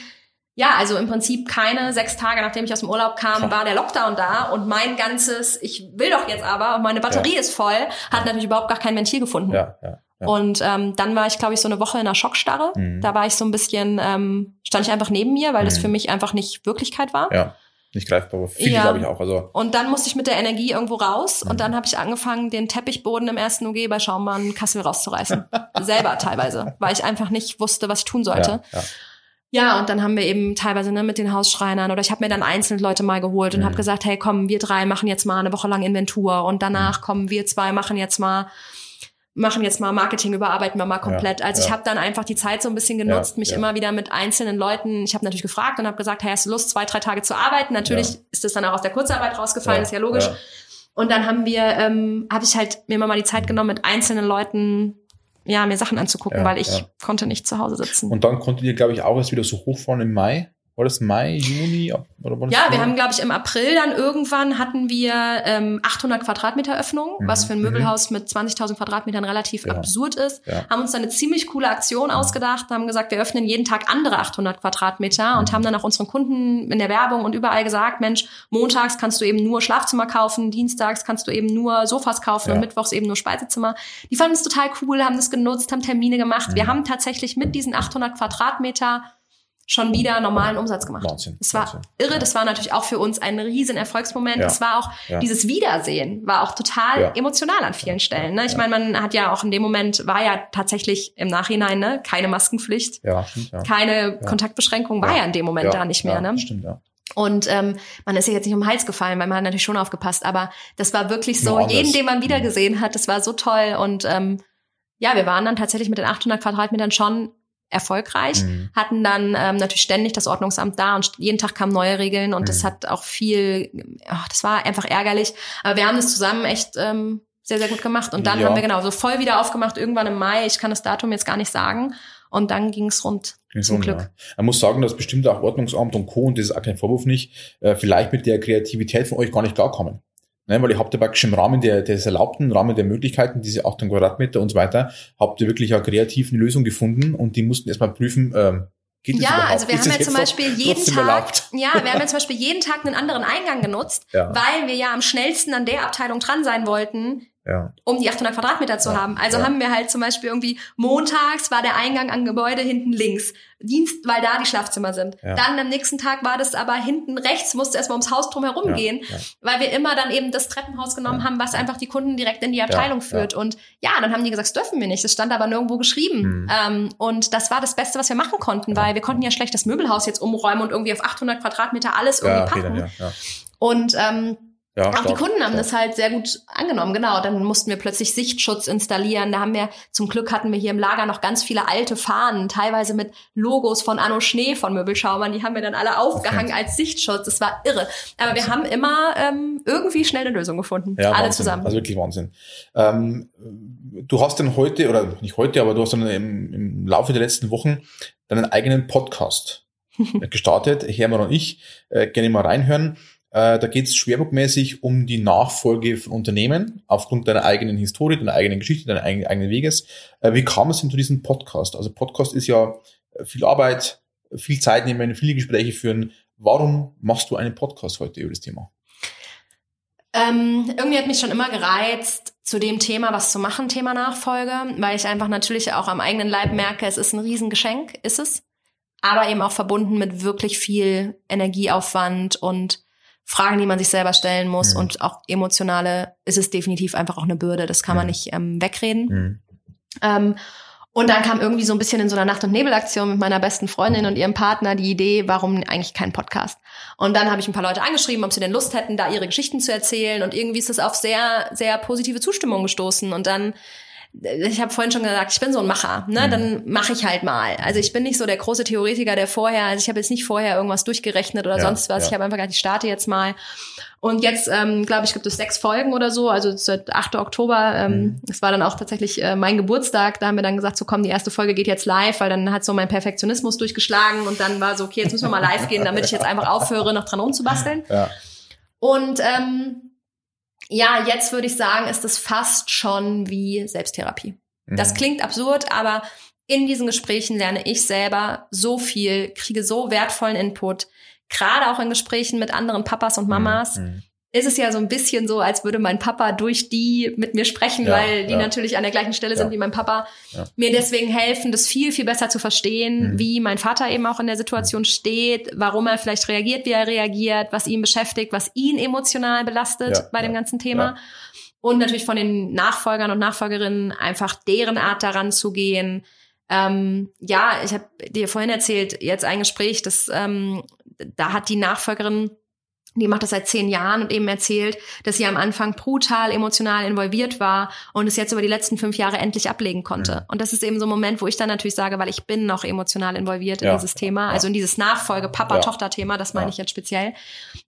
Ja, also im Prinzip keine sechs Tage, nachdem ich aus dem Urlaub kam, war der Lockdown da und mein ganzes, ich will doch jetzt aber, und meine Batterie ist voll, hat natürlich überhaupt gar kein Ventil gefunden. Ja, ja. ja. Und ähm, dann war ich, glaube ich, so eine Woche in einer Schockstarre. Mhm. Da war ich so ein bisschen, ähm, stand ich einfach neben mir, weil das Mhm. für mich einfach nicht Wirklichkeit war. ja. Nicht greifbar, aber viele, Ja. glaube ich, auch. Also, Und dann musste ich mit der Energie irgendwo raus Mhm. und dann habe ich angefangen, den Teppichboden im ersten UG bei Schaumann Kassel rauszureißen. Selber teilweise, weil ich einfach nicht wusste, was ich tun sollte. ja, ja. Und dann haben wir eben teilweise ne, mit den Hausschreinern oder ich habe mir dann einzelne Leute mal geholt und Mhm. habe gesagt, hey, komm, wir drei machen jetzt mal eine Woche lang Inventur und Mhm. danach kommen wir zwei machen jetzt mal machen jetzt mal Marketing, überarbeiten wir mal komplett. Ja, also ich ja. habe dann einfach die Zeit so ein bisschen genutzt, Ja, mich immer wieder mit einzelnen Leuten, ich habe natürlich gefragt und habe gesagt, hey, hast du Lust, zwei, drei Tage zu arbeiten? Natürlich ist das dann auch aus der Kurzarbeit rausgefallen, ist ja logisch. Und dann haben wir, ähm, habe ich halt mir immer mal die Zeit genommen, mit einzelnen Leuten ja, mir Sachen anzugucken, Ja, weil ich ja. konnte nicht zu Hause sitzen. Und dann konntet ihr, glaube ich, auch erst wieder so hochfahren im Mai. War das Mai, Juni? Oder war das Ja, wir Juni? haben, glaube ich, im April dann irgendwann hatten wir ähm, 800 Quadratmeter Öffnung, Mhm, was für ein mhm. Möbelhaus mit 20.000 Quadratmetern relativ Ja. absurd ist. Ja. Haben uns dann eine ziemlich coole Aktion ausgedacht, haben gesagt, wir öffnen jeden Tag andere 800 Quadratmeter und Mhm. haben dann auch unseren Kunden in der Werbung und überall gesagt, Mensch, montags kannst du eben nur Schlafzimmer kaufen, dienstags kannst du eben nur Sofas kaufen Ja. und mittwochs eben nur Speisezimmer. Die fanden es total cool, haben das genutzt, haben Termine gemacht. Wir Mhm. haben tatsächlich mit diesen 800 Quadratmeter schon wieder normalen Umsatz gemacht. Wahnsinn. Es war Wahnsinn. irre, das war natürlich auch für uns ein riesen Erfolgsmoment. Ja. Es war auch Ja. dieses Wiedersehen, war auch total Ja. emotional an vielen Stellen. Ne? Ich Ja. meine, man hat ja auch in dem Moment, war ja tatsächlich im Nachhinein ne, keine Maskenpflicht, Ja, ja. keine Kontaktbeschränkung, war ja. in dem Moment ja, da nicht mehr. ja, ne? Stimmt, ja. Und ähm, man ist sich jetzt nicht um den Hals gefallen, weil man hat natürlich schon aufgepasst. Aber das war wirklich so, jeden, den man Mhm. wiedergesehen hat, das war so toll. Und ähm, ja, wir waren dann tatsächlich mit den 800 Quadratmetern schon erfolgreich Mhm. hatten dann ähm, natürlich ständig das Ordnungsamt da und jeden Tag kamen neue Regeln und das Mhm. hat auch viel, ach, das war einfach ärgerlich. Aber wir haben das zusammen echt ähm, sehr, sehr gut gemacht. Und dann Ja. haben wir genau so voll wieder aufgemacht, irgendwann im Mai. Ich kann das Datum jetzt gar nicht sagen. Und dann ging es rund. Klingt Zum schon, Glück. Ja. Man muss sagen, dass bestimmt auch Ordnungsamt und Co. und das ist auch kein Vorwurf nicht, äh, vielleicht mit der Kreativität von euch gar nicht klarkommen. Ne, weil ihr habt ja praktisch im Rahmen der, des Erlaubten, im Rahmen der Möglichkeiten, diese 800 Quadratmeter und so weiter, habt ihr wirklich eine kreative Lösung gefunden und die mussten erstmal prüfen, ähm, geht Ja, also wir Ist haben ja zum Beispiel jeden Tag, erlaubt? ja, wir haben ja zum Beispiel jeden Tag einen anderen Eingang genutzt, Ja. weil wir ja am schnellsten an der Abteilung dran sein wollten, Ja. um die 800 Quadratmeter zu Ja, haben. Also ja. haben wir halt zum Beispiel irgendwie montags war der Eingang an Gebäude hinten links. Dienst, weil da die Schlafzimmer sind. Dann am nächsten Tag war das aber hinten rechts, musste erstmal ums Haus drum herum gehen, weil wir immer dann eben das Treppenhaus genommen haben, was einfach die Kunden direkt in die Abteilung führt. Und ja, dann haben die gesagt, das dürfen wir nicht. Das stand aber nirgendwo geschrieben. Mhm. Ähm, und das war das Beste, was wir machen konnten, weil wir konnten ja schlecht das Möbelhaus jetzt umräumen und irgendwie auf 800 Quadratmeter alles irgendwie Ja, okay, packen. dann, ja. Und ähm, Ja, auch die stark, Kunden haben stark. das halt sehr gut angenommen, genau. Dann mussten wir plötzlich Sichtschutz installieren. Da haben wir, zum Glück hatten wir hier im Lager noch ganz viele alte Fahnen, teilweise mit Logos von Anno Schnee von Möbelschaumern. Die haben wir dann alle aufgehangen als Sichtschutz. Das war irre. Aber wir haben immer ähm, irgendwie schnell eine Lösung gefunden. Ja, alle Wahnsinn. zusammen. Also wirklich Wahnsinn. Ähm, du hast dann heute, oder nicht heute, aber du hast dann im, im Laufe der letzten Wochen deinen eigenen Podcast gestartet, Hermann und ich, äh, gerne mal reinhören. Äh, da geht es schwerpunktmäßig um die Nachfolge von Unternehmen aufgrund deiner eigenen Historie, deiner eigenen Geschichte, deiner eigenen, Weges. Äh, wie kam es denn zu diesem Podcast? Also Podcast ist ja viel Arbeit, viel Zeit nehmen, viele Gespräche führen. Warum machst du einen Podcast heute über das Thema? Ähm, irgendwie hat mich schon immer gereizt, zu dem Thema was zu machen, Thema Nachfolge, weil ich einfach natürlich auch am eigenen Leib merke, es ist ein Riesengeschenk, ist es, aber eben auch verbunden mit wirklich viel Energieaufwand und Fragen, die man sich selber stellen muss Mhm. und auch emotionale, ist es definitiv einfach auch eine Bürde, das kann man nicht ähm, wegreden. Mhm. Ähm, und dann kam irgendwie so ein bisschen in so einer Nacht- und Nebelaktion mit meiner besten Freundin und ihrem Partner die Idee, warum eigentlich kein Podcast? Und dann habe ich ein paar Leute angeschrieben, ob sie denn Lust hätten, da ihre Geschichten zu erzählen. Und irgendwie ist es auf sehr, sehr positive Zustimmung gestoßen. Und dann, ich habe vorhin schon gesagt, ich bin so ein Macher, ne? Mhm. Dann mache ich halt mal. Also ich bin nicht so der große Theoretiker, der vorher, also ich habe jetzt nicht vorher irgendwas durchgerechnet oder Ja, sonst was. ja. Ich habe einfach gesagt, ich starte jetzt mal. Und jetzt, ähm, glaube ich, gibt es sechs Folgen oder so, also seit 8. Oktober. Ähm, Mhm. Das war dann auch tatsächlich äh, mein Geburtstag. Da haben wir dann gesagt, so komm, die erste Folge geht jetzt live, weil dann hat so mein Perfektionismus durchgeschlagen und dann war so, okay, jetzt müssen wir mal live gehen, damit ich jetzt einfach aufhöre, noch dran rumzubasteln. Ja. Und ähm, ja, jetzt würde ich sagen, ist es fast schon wie Selbsttherapie. Das Mhm. klingt absurd, aber in diesen Gesprächen lerne ich selber so viel, kriege so wertvollen Input. Gerade auch in Gesprächen mit anderen Papas und Mamas Mhm. Ist es ja so ein bisschen so, als würde mein Papa durch die mit mir sprechen, Ja, weil die ja. natürlich an der gleichen Stelle sind Ja. wie mein Papa. Mir deswegen helfen, das viel, viel besser zu verstehen, Mhm. wie mein Vater eben auch in der Situation steht, warum er vielleicht reagiert, wie er reagiert, was ihn beschäftigt, was ihn emotional belastet bei dem ganzen Thema. Und natürlich von den Nachfolgern und Nachfolgerinnen einfach deren Art daran zu gehen. Ähm, ja, ich habe dir vorhin erzählt, jetzt ein Gespräch, das ähm, da hat die Nachfolgerin die macht das seit zehn Jahren und eben erzählt, dass sie am Anfang brutal emotional involviert war und es jetzt über die letzten fünf Jahre endlich ablegen konnte. Mhm. Und das ist eben so ein Moment, wo ich dann natürlich sage, weil ich bin noch emotional involviert in Ja, dieses Thema, ja. also in dieses Nachfolge-Papa-Tochter-Thema, das meine Ja. ich jetzt speziell.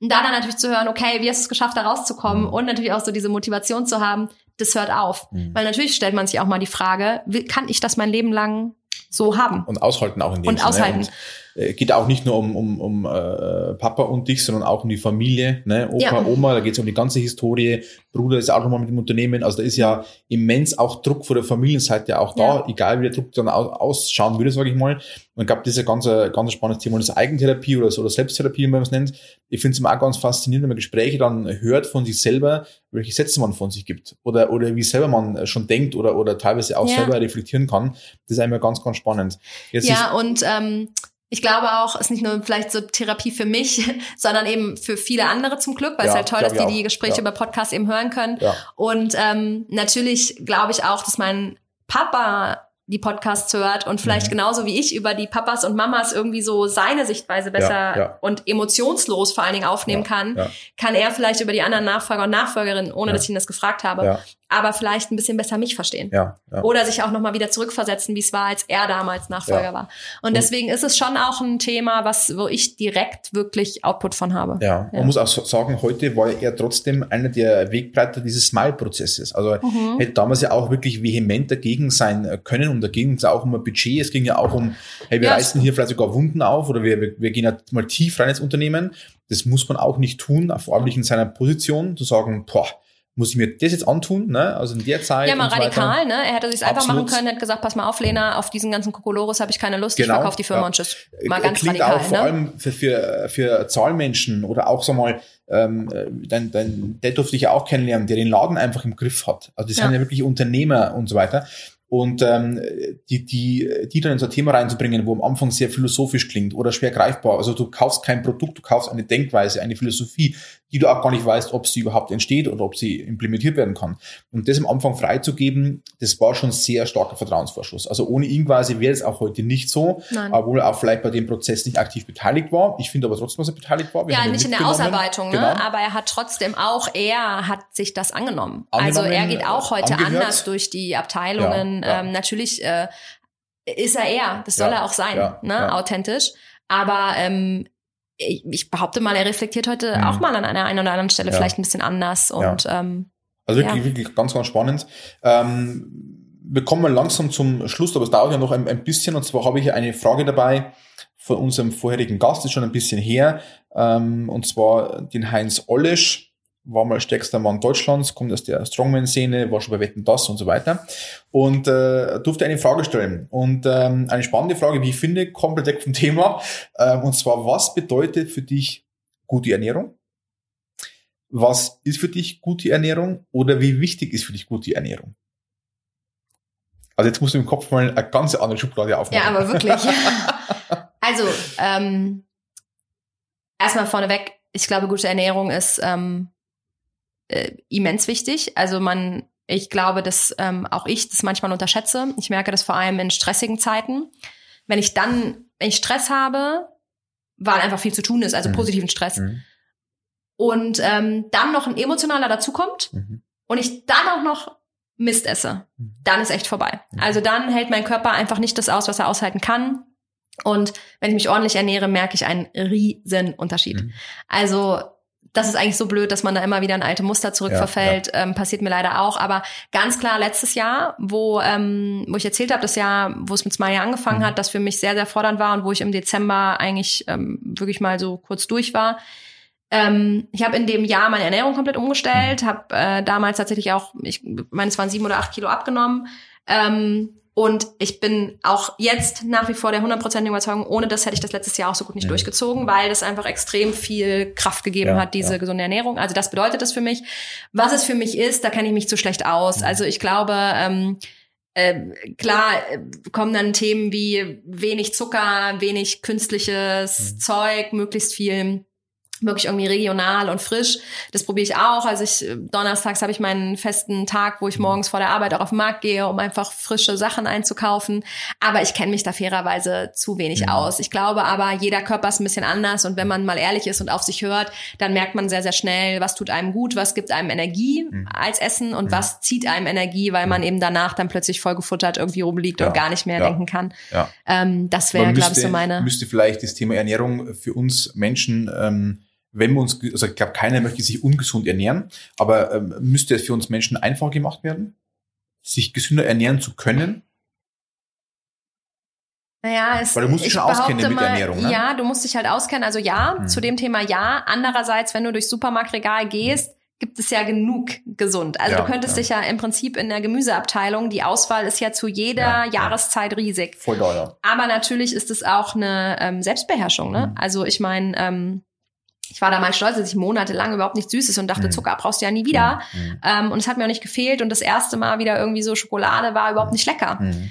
Und da dann natürlich zu hören, okay, wie hast du es geschafft, da rauszukommen Mhm. und natürlich auch so diese Motivation zu haben, das hört auf. Mhm. Weil natürlich stellt man sich auch mal die Frage, wie- kann ich das mein Leben lang so haben? Und aushalten auch in dem Und Sinne. aushalten. Und, äh, geht auch nicht nur um, um, um äh, Papa und dich, sondern auch um die Familie, ne? Opa, Ja. Oma, da geht es um die ganze Historie. Bruder ist auch nochmal mit dem Unternehmen. Also da ist ja immens auch Druck vor der Familienseite auch da, Ja. egal wie der Druck dann au- ausschauen würde, sage ich mal. Und ich glaube, das ist ein ganz, ganz spannendes Thema. Und das Eigentherapie oder so, oder Selbsttherapie, wie man es nennt. Ich finde es immer auch ganz faszinierend, wenn man Gespräche dann hört von sich selber, welche Sätze man von sich gibt. Oder, oder wie selber man schon denkt oder, oder teilweise auch Ja. selber reflektieren kann. Das ist einmal ganz, ganz spannend. Jetzt ist, Ja, und ähm, ich glaube auch, es ist nicht nur vielleicht so Therapie für mich, sondern eben für viele andere zum Glück, weil es Ja, halt toll ist, die die. Gespräche Ja. über Podcasts eben hören können. ja. Und ähm, natürlich glaube ich auch, dass mein Papa die Podcasts hört und vielleicht Mhm. genauso wie ich über die Papas und Mamas irgendwie so seine Sichtweise besser Ja, ja. und emotionslos vor allen Dingen aufnehmen Ja, kann, kann er vielleicht über die anderen Nachfolger und Nachfolgerinnen, ohne dass ich ihn das gefragt habe, aber vielleicht ein bisschen besser mich verstehen. Oder sich auch nochmal wieder zurückversetzen, wie es war, als er damals Nachfolger war. Und deswegen ist es schon auch ein Thema, was, wo ich direkt wirklich Output von habe. Ja, man muss auch sagen, heute war er trotzdem einer der Wegbreiter dieses Smile-Prozesses. Also Mhm. hätte damals ja auch wirklich vehement dagegen sein können und da ging es auch um ein Budget. Es ging ja auch um, hey, wir Ja, reißen hier vielleicht sogar Wunden auf oder wir, wir, wir gehen jetzt mal tief rein ins Unternehmen. Das muss man auch nicht tun, vor allem nicht in seiner Position, zu sagen, boah, muss ich mir das jetzt antun, ne? Also in der Zeit. Ja, mal so radikal, ne? Er hätte sich einfach machen können, hätte gesagt, pass mal auf, Lena, auf diesen ganzen Kokolores habe ich keine Lust, ich Genau, verkaufe die Firma ja. und tschüss. Mal Äh, ganz Klingt radikal, auch vor ne? allem für, für, für Zahlmenschen oder auch, sag mal, ähm, dein, dein Dad durfte ich ja auch kennenlernen, der den Laden einfach im Griff hat. Also die sind ja wirklich Unternehmer und so weiter. Und ähm, die, die, die dann in so ein Thema reinzubringen, wo am Anfang sehr philosophisch klingt oder schwer greifbar. Also du kaufst kein Produkt, du kaufst eine Denkweise, eine Philosophie, die du auch gar nicht weißt, ob sie überhaupt entsteht oder ob sie implementiert werden kann. Und das am Anfang freizugeben, das war schon sehr starker Vertrauensvorschuss. Also ohne ihn quasi wäre es auch heute nicht so, Nein. obwohl er auch vielleicht bei dem Prozess nicht aktiv beteiligt war. Ich finde aber trotzdem, dass er beteiligt war. Wir ja, nicht in der Ausarbeitung, ne? genau. aber er hat trotzdem auch, er hat sich das angenommen. angenommen also er geht auch heute angehört. anders durch die Abteilungen. Ja, ja. Ähm, natürlich äh, ist er er, das soll ja, er auch sein, ne? authentisch. Aber ähm, ich, ich behaupte mal, er reflektiert heute mhm. auch mal an einer einen oder anderen Stelle ja. vielleicht ein bisschen anders. Und ja. ähm, also wirklich, ja. wirklich ganz, ganz spannend. Ähm, wir kommen mal langsam zum Schluss, aber es dauert ja noch ein, ein bisschen. Und zwar habe ich eine Frage dabei von unserem vorherigen Gast, ist schon ein bisschen her. Ähm, und zwar den Heinz Ollesch war mal stärkster Mann Deutschlands, kommt aus der Strongman-Szene, war schon bei Wetten Das und so weiter und äh, durfte eine Frage stellen und ähm, eine spannende Frage, wie ich finde, komplett weg vom Thema ähm, und zwar, was bedeutet für dich gute Ernährung? Was ist für dich gute Ernährung oder wie wichtig ist für dich gute Ernährung? Also jetzt musst du im Kopf mal eine ganz andere Schublade aufmachen. Ja, aber wirklich. also ähm, erstmal vorneweg, ich glaube, gute Ernährung ist ähm, äh, immens wichtig. Also man, ich glaube, dass ähm, auch ich das manchmal unterschätze. Ich merke das vor allem in stressigen Zeiten. Wenn ich dann, wenn ich Stress habe, weil einfach viel zu tun ist, also mhm. positiven Stress, mhm. und ähm, dann noch ein emotionaler dazukommt mhm. und ich dann auch noch Mist esse, mhm. dann ist echt vorbei. Mhm. Also dann hält mein Körper einfach nicht das aus, was er aushalten kann. Und wenn ich mich ordentlich ernähre, merke ich einen riesen Unterschied. Mhm. Also das ist eigentlich so blöd, dass man da immer wieder in alte Muster zurückverfällt. Ja, ja. Ähm, passiert mir leider auch. Aber ganz klar letztes Jahr, wo, ähm, wo ich erzählt habe, das Jahr, wo es mit Smiley angefangen mhm. hat, das für mich sehr, sehr fordernd war und wo ich im Dezember eigentlich ähm, wirklich mal so kurz durch war. Ähm, ich habe in dem Jahr meine Ernährung komplett umgestellt, mhm. habe äh, damals tatsächlich auch, ich meine, es waren sieben oder acht Kilo abgenommen. Ähm, und ich bin auch jetzt nach wie vor der hundertprozentigen Überzeugung, ohne das hätte ich das letztes Jahr auch so gut nicht ja. durchgezogen, weil das einfach extrem viel Kraft gegeben ja, hat, diese ja. gesunde Ernährung. Also das bedeutet das für mich. Was es für mich ist, da kenne ich mich zu schlecht aus. Also ich glaube, ähm, äh, klar äh, kommen dann Themen wie wenig Zucker, wenig künstliches mhm. Zeug, möglichst viel wirklich irgendwie regional und frisch. Das probiere ich auch. Also ich donnerstags habe ich meinen festen Tag, wo ich mhm. morgens vor der Arbeit auch auf den Markt gehe, um einfach frische Sachen einzukaufen. Aber ich kenne mich da fairerweise zu wenig ja. Mhm. aus. Ich glaube aber, jeder Körper ist ein bisschen anders und wenn man mal ehrlich ist und auf sich hört, dann merkt man sehr, sehr schnell, was tut einem gut, was gibt einem Energie mhm. als Essen und mhm. was zieht einem Energie, weil man eben danach dann plötzlich vollgefuttert irgendwie rumliegt ja. und gar nicht mehr ja. denken kann. Ähm, das wäre, glaube ich, so meine. Müsste vielleicht das Thema Ernährung für uns Menschen ähm, wenn wir uns, also ich glaube, keiner möchte sich ungesund ernähren, aber ähm, müsste es für uns Menschen einfacher gemacht werden, sich gesünder ernähren zu können? Naja, es, Weil du musst dich schon auskennen mit mal, Ernährung, ne? Ja, du musst dich halt auskennen. Also ja, hm. zu dem Thema ja. Andererseits, wenn du durchs Supermarktregal gehst, gibt es ja genug gesund. Also ja, du könntest ja. dich ja im Prinzip in der Gemüseabteilung, die Auswahl ist ja zu jeder ja, Jahreszeit riesig. Voll doll, Aber natürlich ist es auch eine ähm, Selbstbeherrschung. Ne? Mhm. Also ich meine, ähm, ich war da mal stolz, dass ich monatelang überhaupt nichts Süßes und dachte, mhm. Zucker brauchst du ja nie wieder. Mhm. Ähm, und es hat mir auch nicht gefehlt. Und das erste Mal wieder irgendwie so Schokolade war überhaupt nicht lecker. Mhm.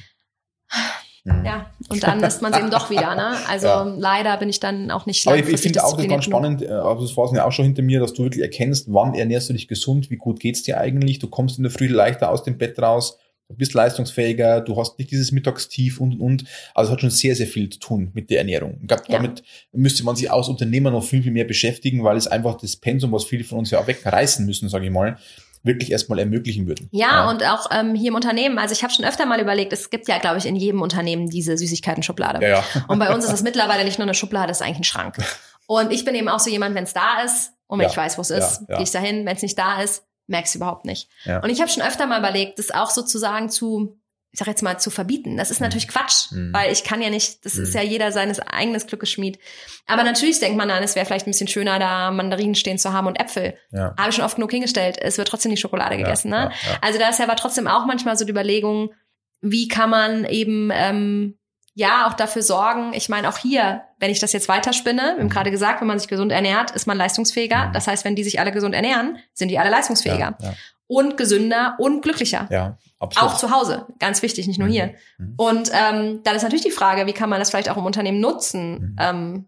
mhm. Ja, und dann lässt man es eben doch wieder. Ne? Also ja. leider bin ich dann auch nicht Aber ich, ich finde auch das ganz spannend, äh, aber das war ja auch schon hinter mir, dass du wirklich erkennst, wann ernährst du dich gesund, wie gut geht's dir eigentlich. Du kommst in der Früh leichter aus dem Bett raus, bist leistungsfähiger, du hast nicht dieses Mittagstief und, und, und. Also es hat schon sehr, sehr viel zu tun mit der Ernährung. Ich glaube, ja. damit müsste man sich als Unternehmer noch viel, viel mehr beschäftigen, weil es einfach das Pensum, was viele von uns ja auch wegreißen müssen, sage ich mal, wirklich erstmal ermöglichen würden. Ja, ja. und auch ähm, hier im Unternehmen. Also ich habe schon öfter mal überlegt, es gibt ja, glaube ich, in jedem Unternehmen diese Süßigkeiten-Schublade. Ja, ja. Und bei uns ist es mittlerweile nicht nur eine Schublade, es ist eigentlich ein Schrank. Und ich bin eben auch so jemand, wenn es da ist und wenn ich weiß, wo es ist, gehe ich dahin. Wenn es nicht da ist, merkst du überhaupt nicht. Ja. Und ich habe schon öfter mal überlegt, das auch sozusagen zu ich sag jetzt mal, zu verbieten. Das ist mhm. natürlich Quatsch, mhm. weil ich kann ja nicht, das mhm. ist ja jeder seines eigenes Glückes Schmied. Aber natürlich denkt man dann, es wäre vielleicht ein bisschen schöner, da Mandarinen stehen zu haben und Äpfel. Ja. Habe ich schon oft genug hingestellt. Es wird trotzdem die Schokolade gegessen. Ja, ne? Ja, also da ist ja aber trotzdem auch manchmal so die Überlegung, wie kann man eben ähm, ja auch dafür sorgen, ich meine auch hier, wenn ich das jetzt weiterspinne, wir haben Mhm. gerade gesagt, wenn man sich gesund ernährt, ist man leistungsfähiger. Mhm. Das heißt, wenn die sich alle gesund ernähren, sind die alle leistungsfähiger Ja, ja, und gesünder und glücklicher. ja absolut. Auch zu Hause, ganz wichtig, nicht nur Mhm. hier. Mhm. Und ähm, dann ist natürlich die Frage, wie kann man das vielleicht auch im Unternehmen nutzen? Mhm. Ähm,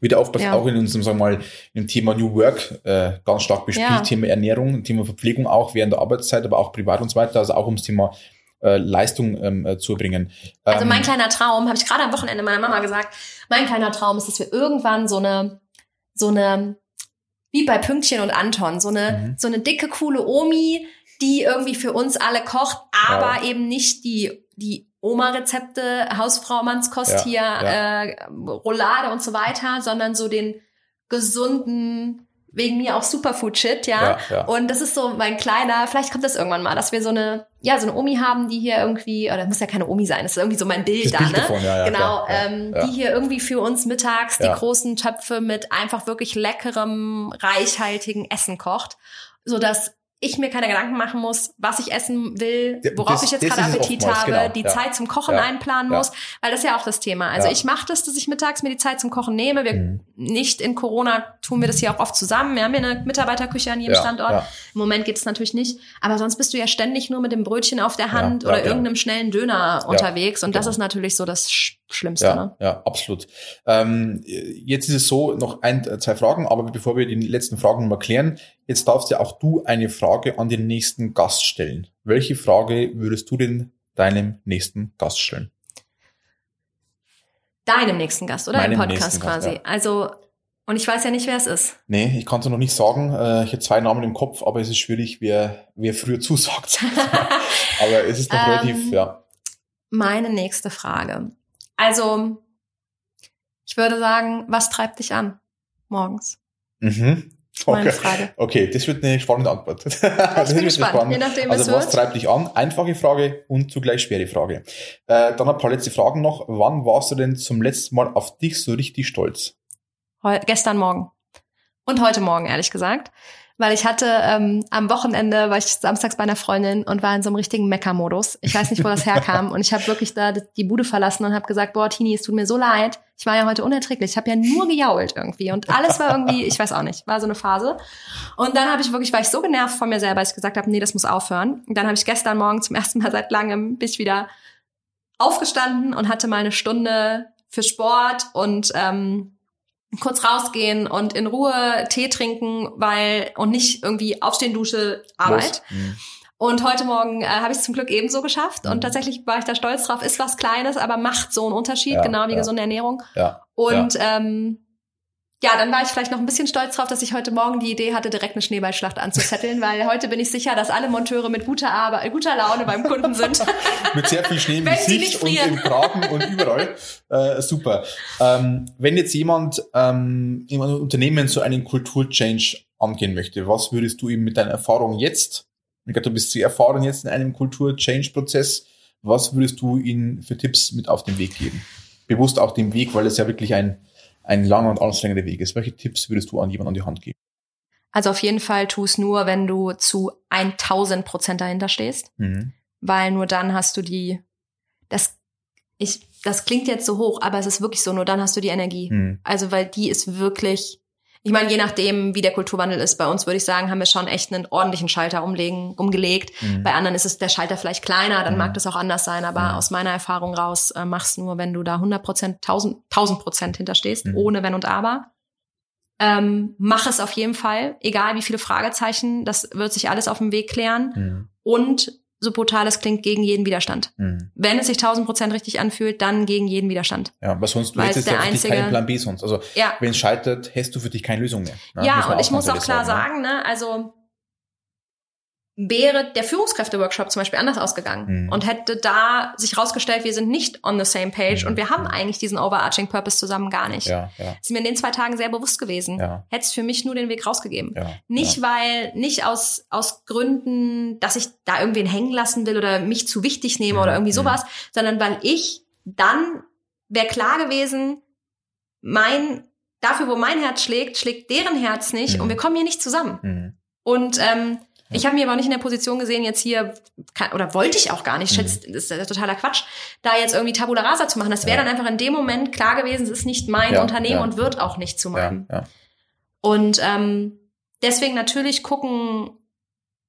Wird oft Ja. auch in unserem, sagen wir mal, im Thema New Work äh, ganz stark bespielt. Thema Ernährung, Thema Verpflegung auch während der Arbeitszeit, aber auch privat und so weiter, also auch ums Thema äh, Leistung ähm, äh, zu bringen. Also Ähm, mein kleiner Traum, habe ich gerade am Wochenende meiner Mama gesagt, mein kleiner Traum ist, dass wir irgendwann so eine, so eine, wie bei Pünktchen und Anton, so eine, Mhm. so eine dicke, coole Omi, die irgendwie für uns alle kocht, aber eben nicht die, die Oma-Rezepte, Hausfraumannskost Ja, hier, Äh, Roulade und so weiter, sondern so den gesunden, wegen mir auch Superfood-Shit, ja. ja, ja. Und das ist so mein kleiner, vielleicht kommt das irgendwann mal, dass wir so eine, ja, so eine Omi haben, die hier irgendwie, oder muss ja keine Omi sein, das ist irgendwie so mein Bild Das da, Bild ne? davon, ja, genau, ähm, die hier irgendwie für uns mittags die großen Töpfe mit einfach wirklich leckerem, reichhaltigen Essen kocht, so dass ich mir keine Gedanken machen muss, was ich essen will, worauf das- ich jetzt gerade Appetit oftmals, habe, genau, die. Zeit zum Kochen einplanen muss, weil das ist ja auch das Thema. Also ich mache das, dass ich mittags mir die Zeit zum Kochen nehme. Wir Mhm. Nicht in Corona tun wir das hier auch oft zusammen. Wir haben hier eine Mitarbeiterküche an jedem Ja, Standort. ja. Im Moment geht es natürlich nicht. Aber sonst bist du ja ständig nur mit dem Brötchen auf der Hand ja, oder ja. irgendeinem schnellen Döner unterwegs. Und das genau. ist natürlich so das Sch Schlimmste. Ja, Ne? ja, absolut. Ähm, jetzt ist es so, noch ein, zwei Fragen, aber bevor wir die letzten Fragen mal klären, jetzt darfst ja auch du eine Frage an den nächsten Gast stellen. Welche Frage würdest du denn deinem nächsten Gast stellen? Deinem nächsten Gast, oder? Meinem Im Podcast nächsten Gast, quasi. ja. Also, und ich weiß ja nicht, wer es ist. Nee, ich kann es noch nicht sagen. Äh, ich habe zwei Namen im Kopf, aber es ist schwierig, wer, wer früher zusagt. aber es ist noch Ähm, relativ, ja. Meine nächste Frage. Also, ich würde sagen, was treibt dich an morgens? Mhm. Meine Okay. Frage. okay, das wird eine spannende Antwort. das Ich bin gespannt, spannende- je nachdem, Also was was wird. treibt dich an? Einfache Frage und zugleich schwere Frage. Äh, dann ein paar letzte Fragen noch. Wann warst du denn zum letzten Mal auf dich so richtig stolz? Heu gestern Morgen. Und heute Morgen, ehrlich gesagt. Weil ich hatte ähm, am Wochenende, war ich samstags bei einer Freundin und war in so einem richtigen Mecker-Modus. Ich weiß nicht, wo das herkam. Und ich habe wirklich da die Bude verlassen und habe gesagt, boah, Tini, es tut mir so leid. Ich war ja heute unerträglich. Ich habe ja nur gejault irgendwie. Und alles war irgendwie, ich weiß auch nicht, war so eine Phase. Und dann habe ich wirklich, war ich so genervt von mir selber, dass ich gesagt habe, nee, das muss aufhören. Und dann habe ich gestern Morgen zum ersten Mal seit langem bin ich wieder aufgestanden und hatte mal eine Stunde für Sport und ähm, kurz rausgehen und in Ruhe Tee trinken, weil und nicht irgendwie aufstehen, Dusche, Arbeit. Mhm. Und heute Morgen äh, habe ich es zum Glück ebenso geschafft Mhm. und tatsächlich war ich da stolz drauf. Ist was Kleines, aber macht so einen Unterschied, Ja, genau wie ja. gesunde Ernährung. Ja. Und ähm, ja, dann war ich vielleicht noch ein bisschen stolz drauf, dass ich heute Morgen die Idee hatte, direkt eine Schneeballschlacht anzuzetteln, weil heute bin ich sicher, dass alle Monteure mit guter Arbeit, guter Laune beim Kunden sind. Mit sehr viel Schnee im Gesicht und im Kragen und überall. Äh, super. Ähm, wenn jetzt jemand ähm, in einem Unternehmen so einen Kulturchange angehen möchte, was würdest du ihm mit deiner Erfahrung jetzt, ich glaube, du bist sehr erfahren jetzt in einem Kultur-Change-Prozess, was würdest du ihnen für Tipps mit auf den Weg geben? Bewusst auch den Weg, weil es ja wirklich ein, ein langer und anstrengender Weg ist. Welche Tipps würdest du an jemanden an die Hand geben? Also auf jeden Fall tu es nur, wenn du zu 1000 Prozent dahinter stehst. Mhm. weil nur dann hast du die, das, ich, das klingt jetzt so hoch, aber es ist wirklich so, nur dann hast du die Energie. Mhm. Also, weil die ist wirklich, ich meine, je nachdem, wie der Kulturwandel ist, bei uns würde ich sagen, haben wir schon echt einen ordentlichen Schalter umlegen, umgelegt. Mhm. Bei anderen ist es der Schalter vielleicht kleiner, dann Mhm. mag das auch anders sein, aber Mhm. aus meiner Erfahrung raus, äh, machst nur, wenn du da 100 Prozent, 1000, 1000 Prozent hinterstehst, Mhm. ohne Wenn und Aber. Ähm, mach es auf jeden Fall, egal wie viele Fragezeichen, das wird sich alles auf dem Weg klären. Und so brutal es klingt, gegen jeden Widerstand. Mhm. Wenn es sich 1000 Prozent richtig anfühlt, dann gegen jeden Widerstand. Ja, weil sonst du hättest es ja für dich keinen Plan B sonst. Also Ja, wenn es scheitert, hast du für dich keine Lösung mehr. ne? ja, und ich muss auch klar sagen, ne, also wäre der Führungskräfte-Workshop zum Beispiel anders ausgegangen Mhm. und hätte da sich rausgestellt, wir sind nicht on the same page Mhm. und wir haben eigentlich diesen overarching Purpose zusammen gar nicht. Ja, ja, Ist mir in den zwei Tagen sehr bewusst gewesen. ja, Hätte es für mich nur den Weg rausgegeben. ja. Nicht, weil, nicht aus, aus Gründen, dass ich da irgendwen hängen lassen will oder mich zu wichtig nehme Mhm, oder irgendwie mhm. sowas, sondern weil ich dann wäre klar gewesen, mein, dafür, wo mein Herz schlägt, schlägt deren Herz nicht Mhm. und wir kommen hier nicht zusammen. Mhm. Und ähm, Ich habe mich aber nicht in der Position gesehen, jetzt hier, kann, oder wollte ich auch gar nicht, schätzt, das ist ja totaler Quatsch, da jetzt irgendwie Tabula Rasa zu machen. Das wäre Ja. dann einfach in dem Moment klar gewesen, es ist nicht mein Ja, Unternehmen und wird auch nicht zu meinem. Und ähm, deswegen natürlich gucken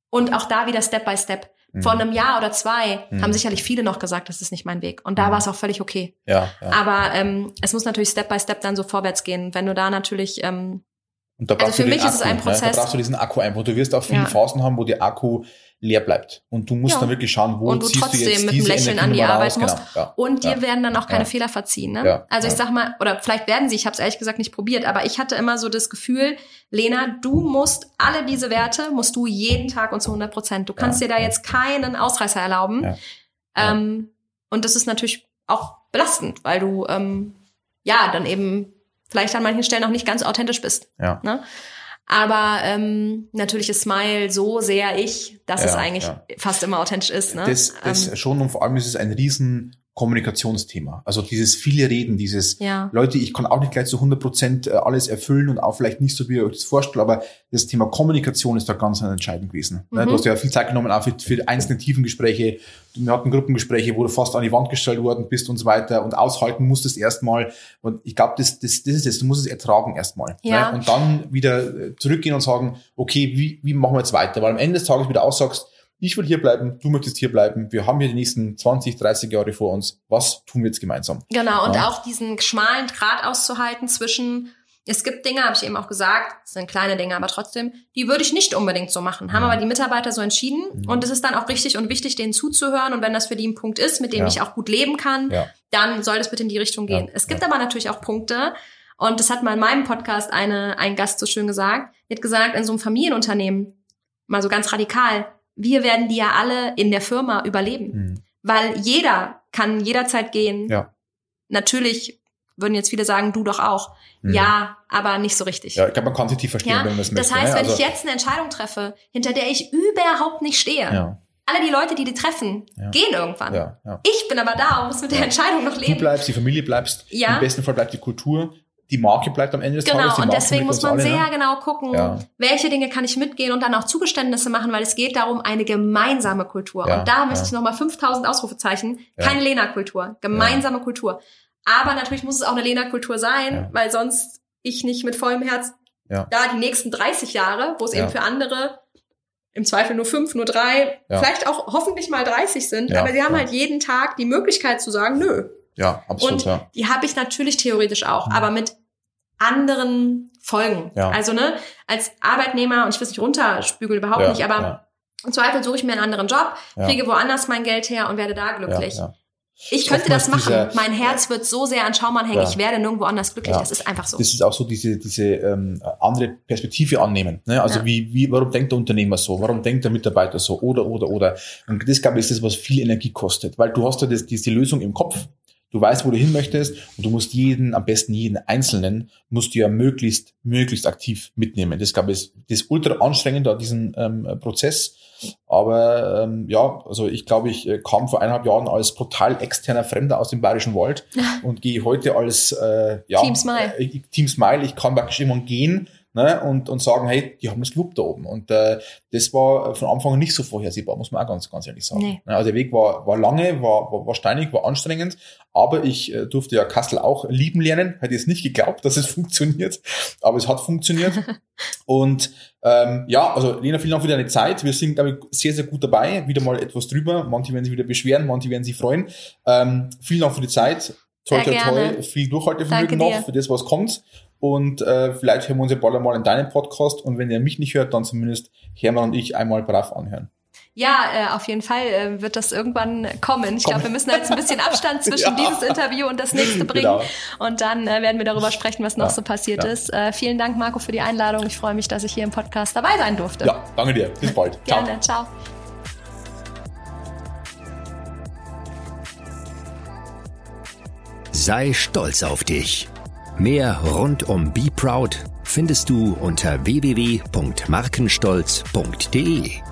und auch da wieder Step by Step. Mhm. Vor einem Jahr oder zwei Mhm. haben sicherlich viele noch gesagt, das ist nicht mein Weg. Und da Mhm. war es auch völlig okay. ja, ja. Aber ähm, es muss natürlich Step by Step dann so vorwärts gehen. Wenn du da natürlich, ähm, Und da Also brauchst für du mich ist es ein Ne? Prozess. Da brauchst du diesen Akku einfach. Du wirst auch viele Ja. Phasen haben, wo der Akku leer bleibt. Und du musst Ja. dann wirklich schauen, wo Und du ziehst trotzdem du jetzt mit diese Lächeln an die Energie Arbeit raus. musst. Genau. Ja. und dir werden dann auch keine. Fehler verziehen. Ne? Also ich sag mal, oder vielleicht werden sie, ich habe es ehrlich gesagt nicht probiert, aber ich hatte immer so das Gefühl, Lena, du musst alle diese Werte, musst du jeden Tag und zu 100 Prozent. Du kannst dir da jetzt keinen Ausreißer erlauben. Ähm, und das ist natürlich auch belastend, weil du ähm, ja dann eben vielleicht an manchen Stellen auch nicht ganz authentisch bist. Ja. Ne? Aber ähm, natürlich ist Smile so sehr ich, dass Ja, es eigentlich ja. fast immer authentisch ist. Ne? Das, das ähm, schon und vor allem ist es ein riesen Kommunikationsthema. Also dieses viele Reden, dieses ja. Leute, ich kann auch nicht gleich zu 100 Prozent äh, alles erfüllen und auch vielleicht nicht so, wie ihr euch das vorstellt, aber das Thema Kommunikation ist da ganz entscheidend gewesen. Ne, Mhm. Du hast ja viel Zeit genommen, auch für, für einzelne Tiefengespräche. Wir hatten Gruppengespräche, wo du fast an die Wand gestellt worden bist und so weiter und aushalten musstest erstmal. Und ich glaube, das, das, das ist es. Du musst es ertragen erstmal. Ja. Ne? Und dann wieder äh, zurückgehen und sagen, okay, wie, wie machen wir jetzt weiter? Weil am Ende des Tages wieder aussagst, ich will hier bleiben, du möchtest hier bleiben, wir haben hier die nächsten 20, 30 Jahre vor uns. Was tun wir jetzt gemeinsam? Genau, und Ja. auch diesen schmalen Grat auszuhalten zwischen, es gibt Dinge, habe ich eben auch gesagt, sind kleine Dinge, aber trotzdem, die würde ich nicht unbedingt so machen. Haben Mhm. aber die Mitarbeiter so entschieden. Mhm. Und es ist dann auch richtig und wichtig, denen zuzuhören. Und wenn das für die ein Punkt ist, mit dem Ja. ich auch gut leben kann, Ja. dann soll das bitte in die Richtung gehen. Ja, Es gibt aber natürlich auch Punkte, und das hat mal in meinem Podcast eine, ein Gast so schön gesagt, die hat gesagt, in so einem Familienunternehmen, mal so ganz radikal, wir werden die ja alle in der Firma überleben. Mhm. Weil jeder kann jederzeit gehen. Ja. Natürlich würden jetzt viele sagen, du doch auch. Mhm. Ja, aber nicht so richtig. Ja, ich glaube, man kann sich tief verstehen, Ja, wenn man das das möchte. heißt, ne? wenn Also, ich jetzt eine Entscheidung treffe, hinter der ich überhaupt nicht stehe, ja, alle die Leute, die die treffen, Ja. gehen irgendwann. ja, ja. Ich bin aber da und muss mit der. Entscheidung noch Du leben. bleibst, die Familie bleibst, Ja. im besten Fall bleibt die Kultur, die Marke bleibt am Ende des Genau, Tages. Die und deswegen muss man alle, sehr ne? genau gucken, Ja. welche Dinge kann ich mitgehen und dann auch Zugeständnisse machen, weil es geht darum, eine gemeinsame Kultur. Ja, und da möchte ja. ich nochmal 5000 Ausrufezeichen. Keine Lena-Kultur, gemeinsame Kultur. Aber natürlich muss es auch eine Lena-Kultur sein, weil sonst ich nicht mit vollem Herz da die nächsten 30 Jahre, wo es eben für andere im Zweifel nur fünf, nur drei, vielleicht auch hoffentlich mal 30 sind, aber sie haben halt jeden Tag die Möglichkeit zu sagen, nö, Ja, absolut, und die habe ich natürlich theoretisch auch, Mhm. aber mit anderen Folgen. Ja. Also ne, als Arbeitnehmer, und ich will es nicht runterspügeln, überhaupt ja, nicht, aber ja, im Zweifel suche ich mir einen anderen Job, kriege woanders mein Geld her und werde da glücklich. Ich könnte das machen. dieser- mein Herz wird so sehr an Schaumann hängen, Ja. ich werde nirgendwo anders glücklich. Ja. Das ist einfach so. Das ist auch so diese, diese ähm, andere Perspektive annehmen. Ne? Also Ja. wie, wie, warum denkt der Unternehmer so? Warum denkt der Mitarbeiter so? Oder, oder, oder. Und das, glaube ich, ist das, was viel Energie kostet. Weil du hast ja das, diese Lösung im Kopf. Du weißt, wo du hin möchtest und du musst jeden, am besten jeden Einzelnen, musst du ja möglichst, möglichst aktiv mitnehmen. Das, ich, ist, das ist ultra anstrengend an diesem ähm, Prozess. Aber ähm, ja, also ich glaube, ich äh, kam vor eineinhalb Jahren als brutal externer Fremder aus dem Bayerischen Wald und gehe heute als äh, ja, Team Smile. Äh, ich- Team Smile. Ich kann praktisch irgendwann gehen ne, und, und sagen, hey, die haben das gewuppt da oben. Und äh, das war von Anfang an nicht so vorhersehbar, muss man auch ganz, ganz ehrlich sagen. Nee. Ne, Also der Weg war, war lange, war, war, war steinig, war anstrengend, aber ich äh, durfte ja Kassel auch lieben lernen. Hätte jetzt nicht geglaubt, dass es funktioniert, aber es hat funktioniert. und ähm, ja, also Lena, vielen Dank für deine Zeit. Wir sind, glaube ich, sehr, sehr gut dabei. Wieder mal etwas drüber. Manche werden sich wieder beschweren, manche werden sich freuen. Ähm, vielen Dank für die Zeit. Toi, Sehr toi, toi. Viel Durchhaltevermögen noch für das, was kommt. Und äh, vielleicht hören wir uns ja bald einmal in deinem Podcast. Und wenn ihr mich nicht hört, dann zumindest Hermann und ich einmal brav anhören. Ja, äh, auf jeden Fall äh, wird das irgendwann kommen. Ich glaube, wir müssen jetzt ein bisschen Abstand zwischen Ja. dieses Interview und das nächste bringen. Genau. Und dann äh, werden wir darüber sprechen, was noch Ja, so passiert ja. ist. Äh, vielen Dank, Marco, für die Einladung. Ich freue mich, dass ich hier im Podcast dabei sein durfte. Ja, danke dir. Bis bald. Ciao. Gerne. Ciao. Sei stolz auf dich. Mehr rund um Be Proud findest du unter www.markenstolz.de.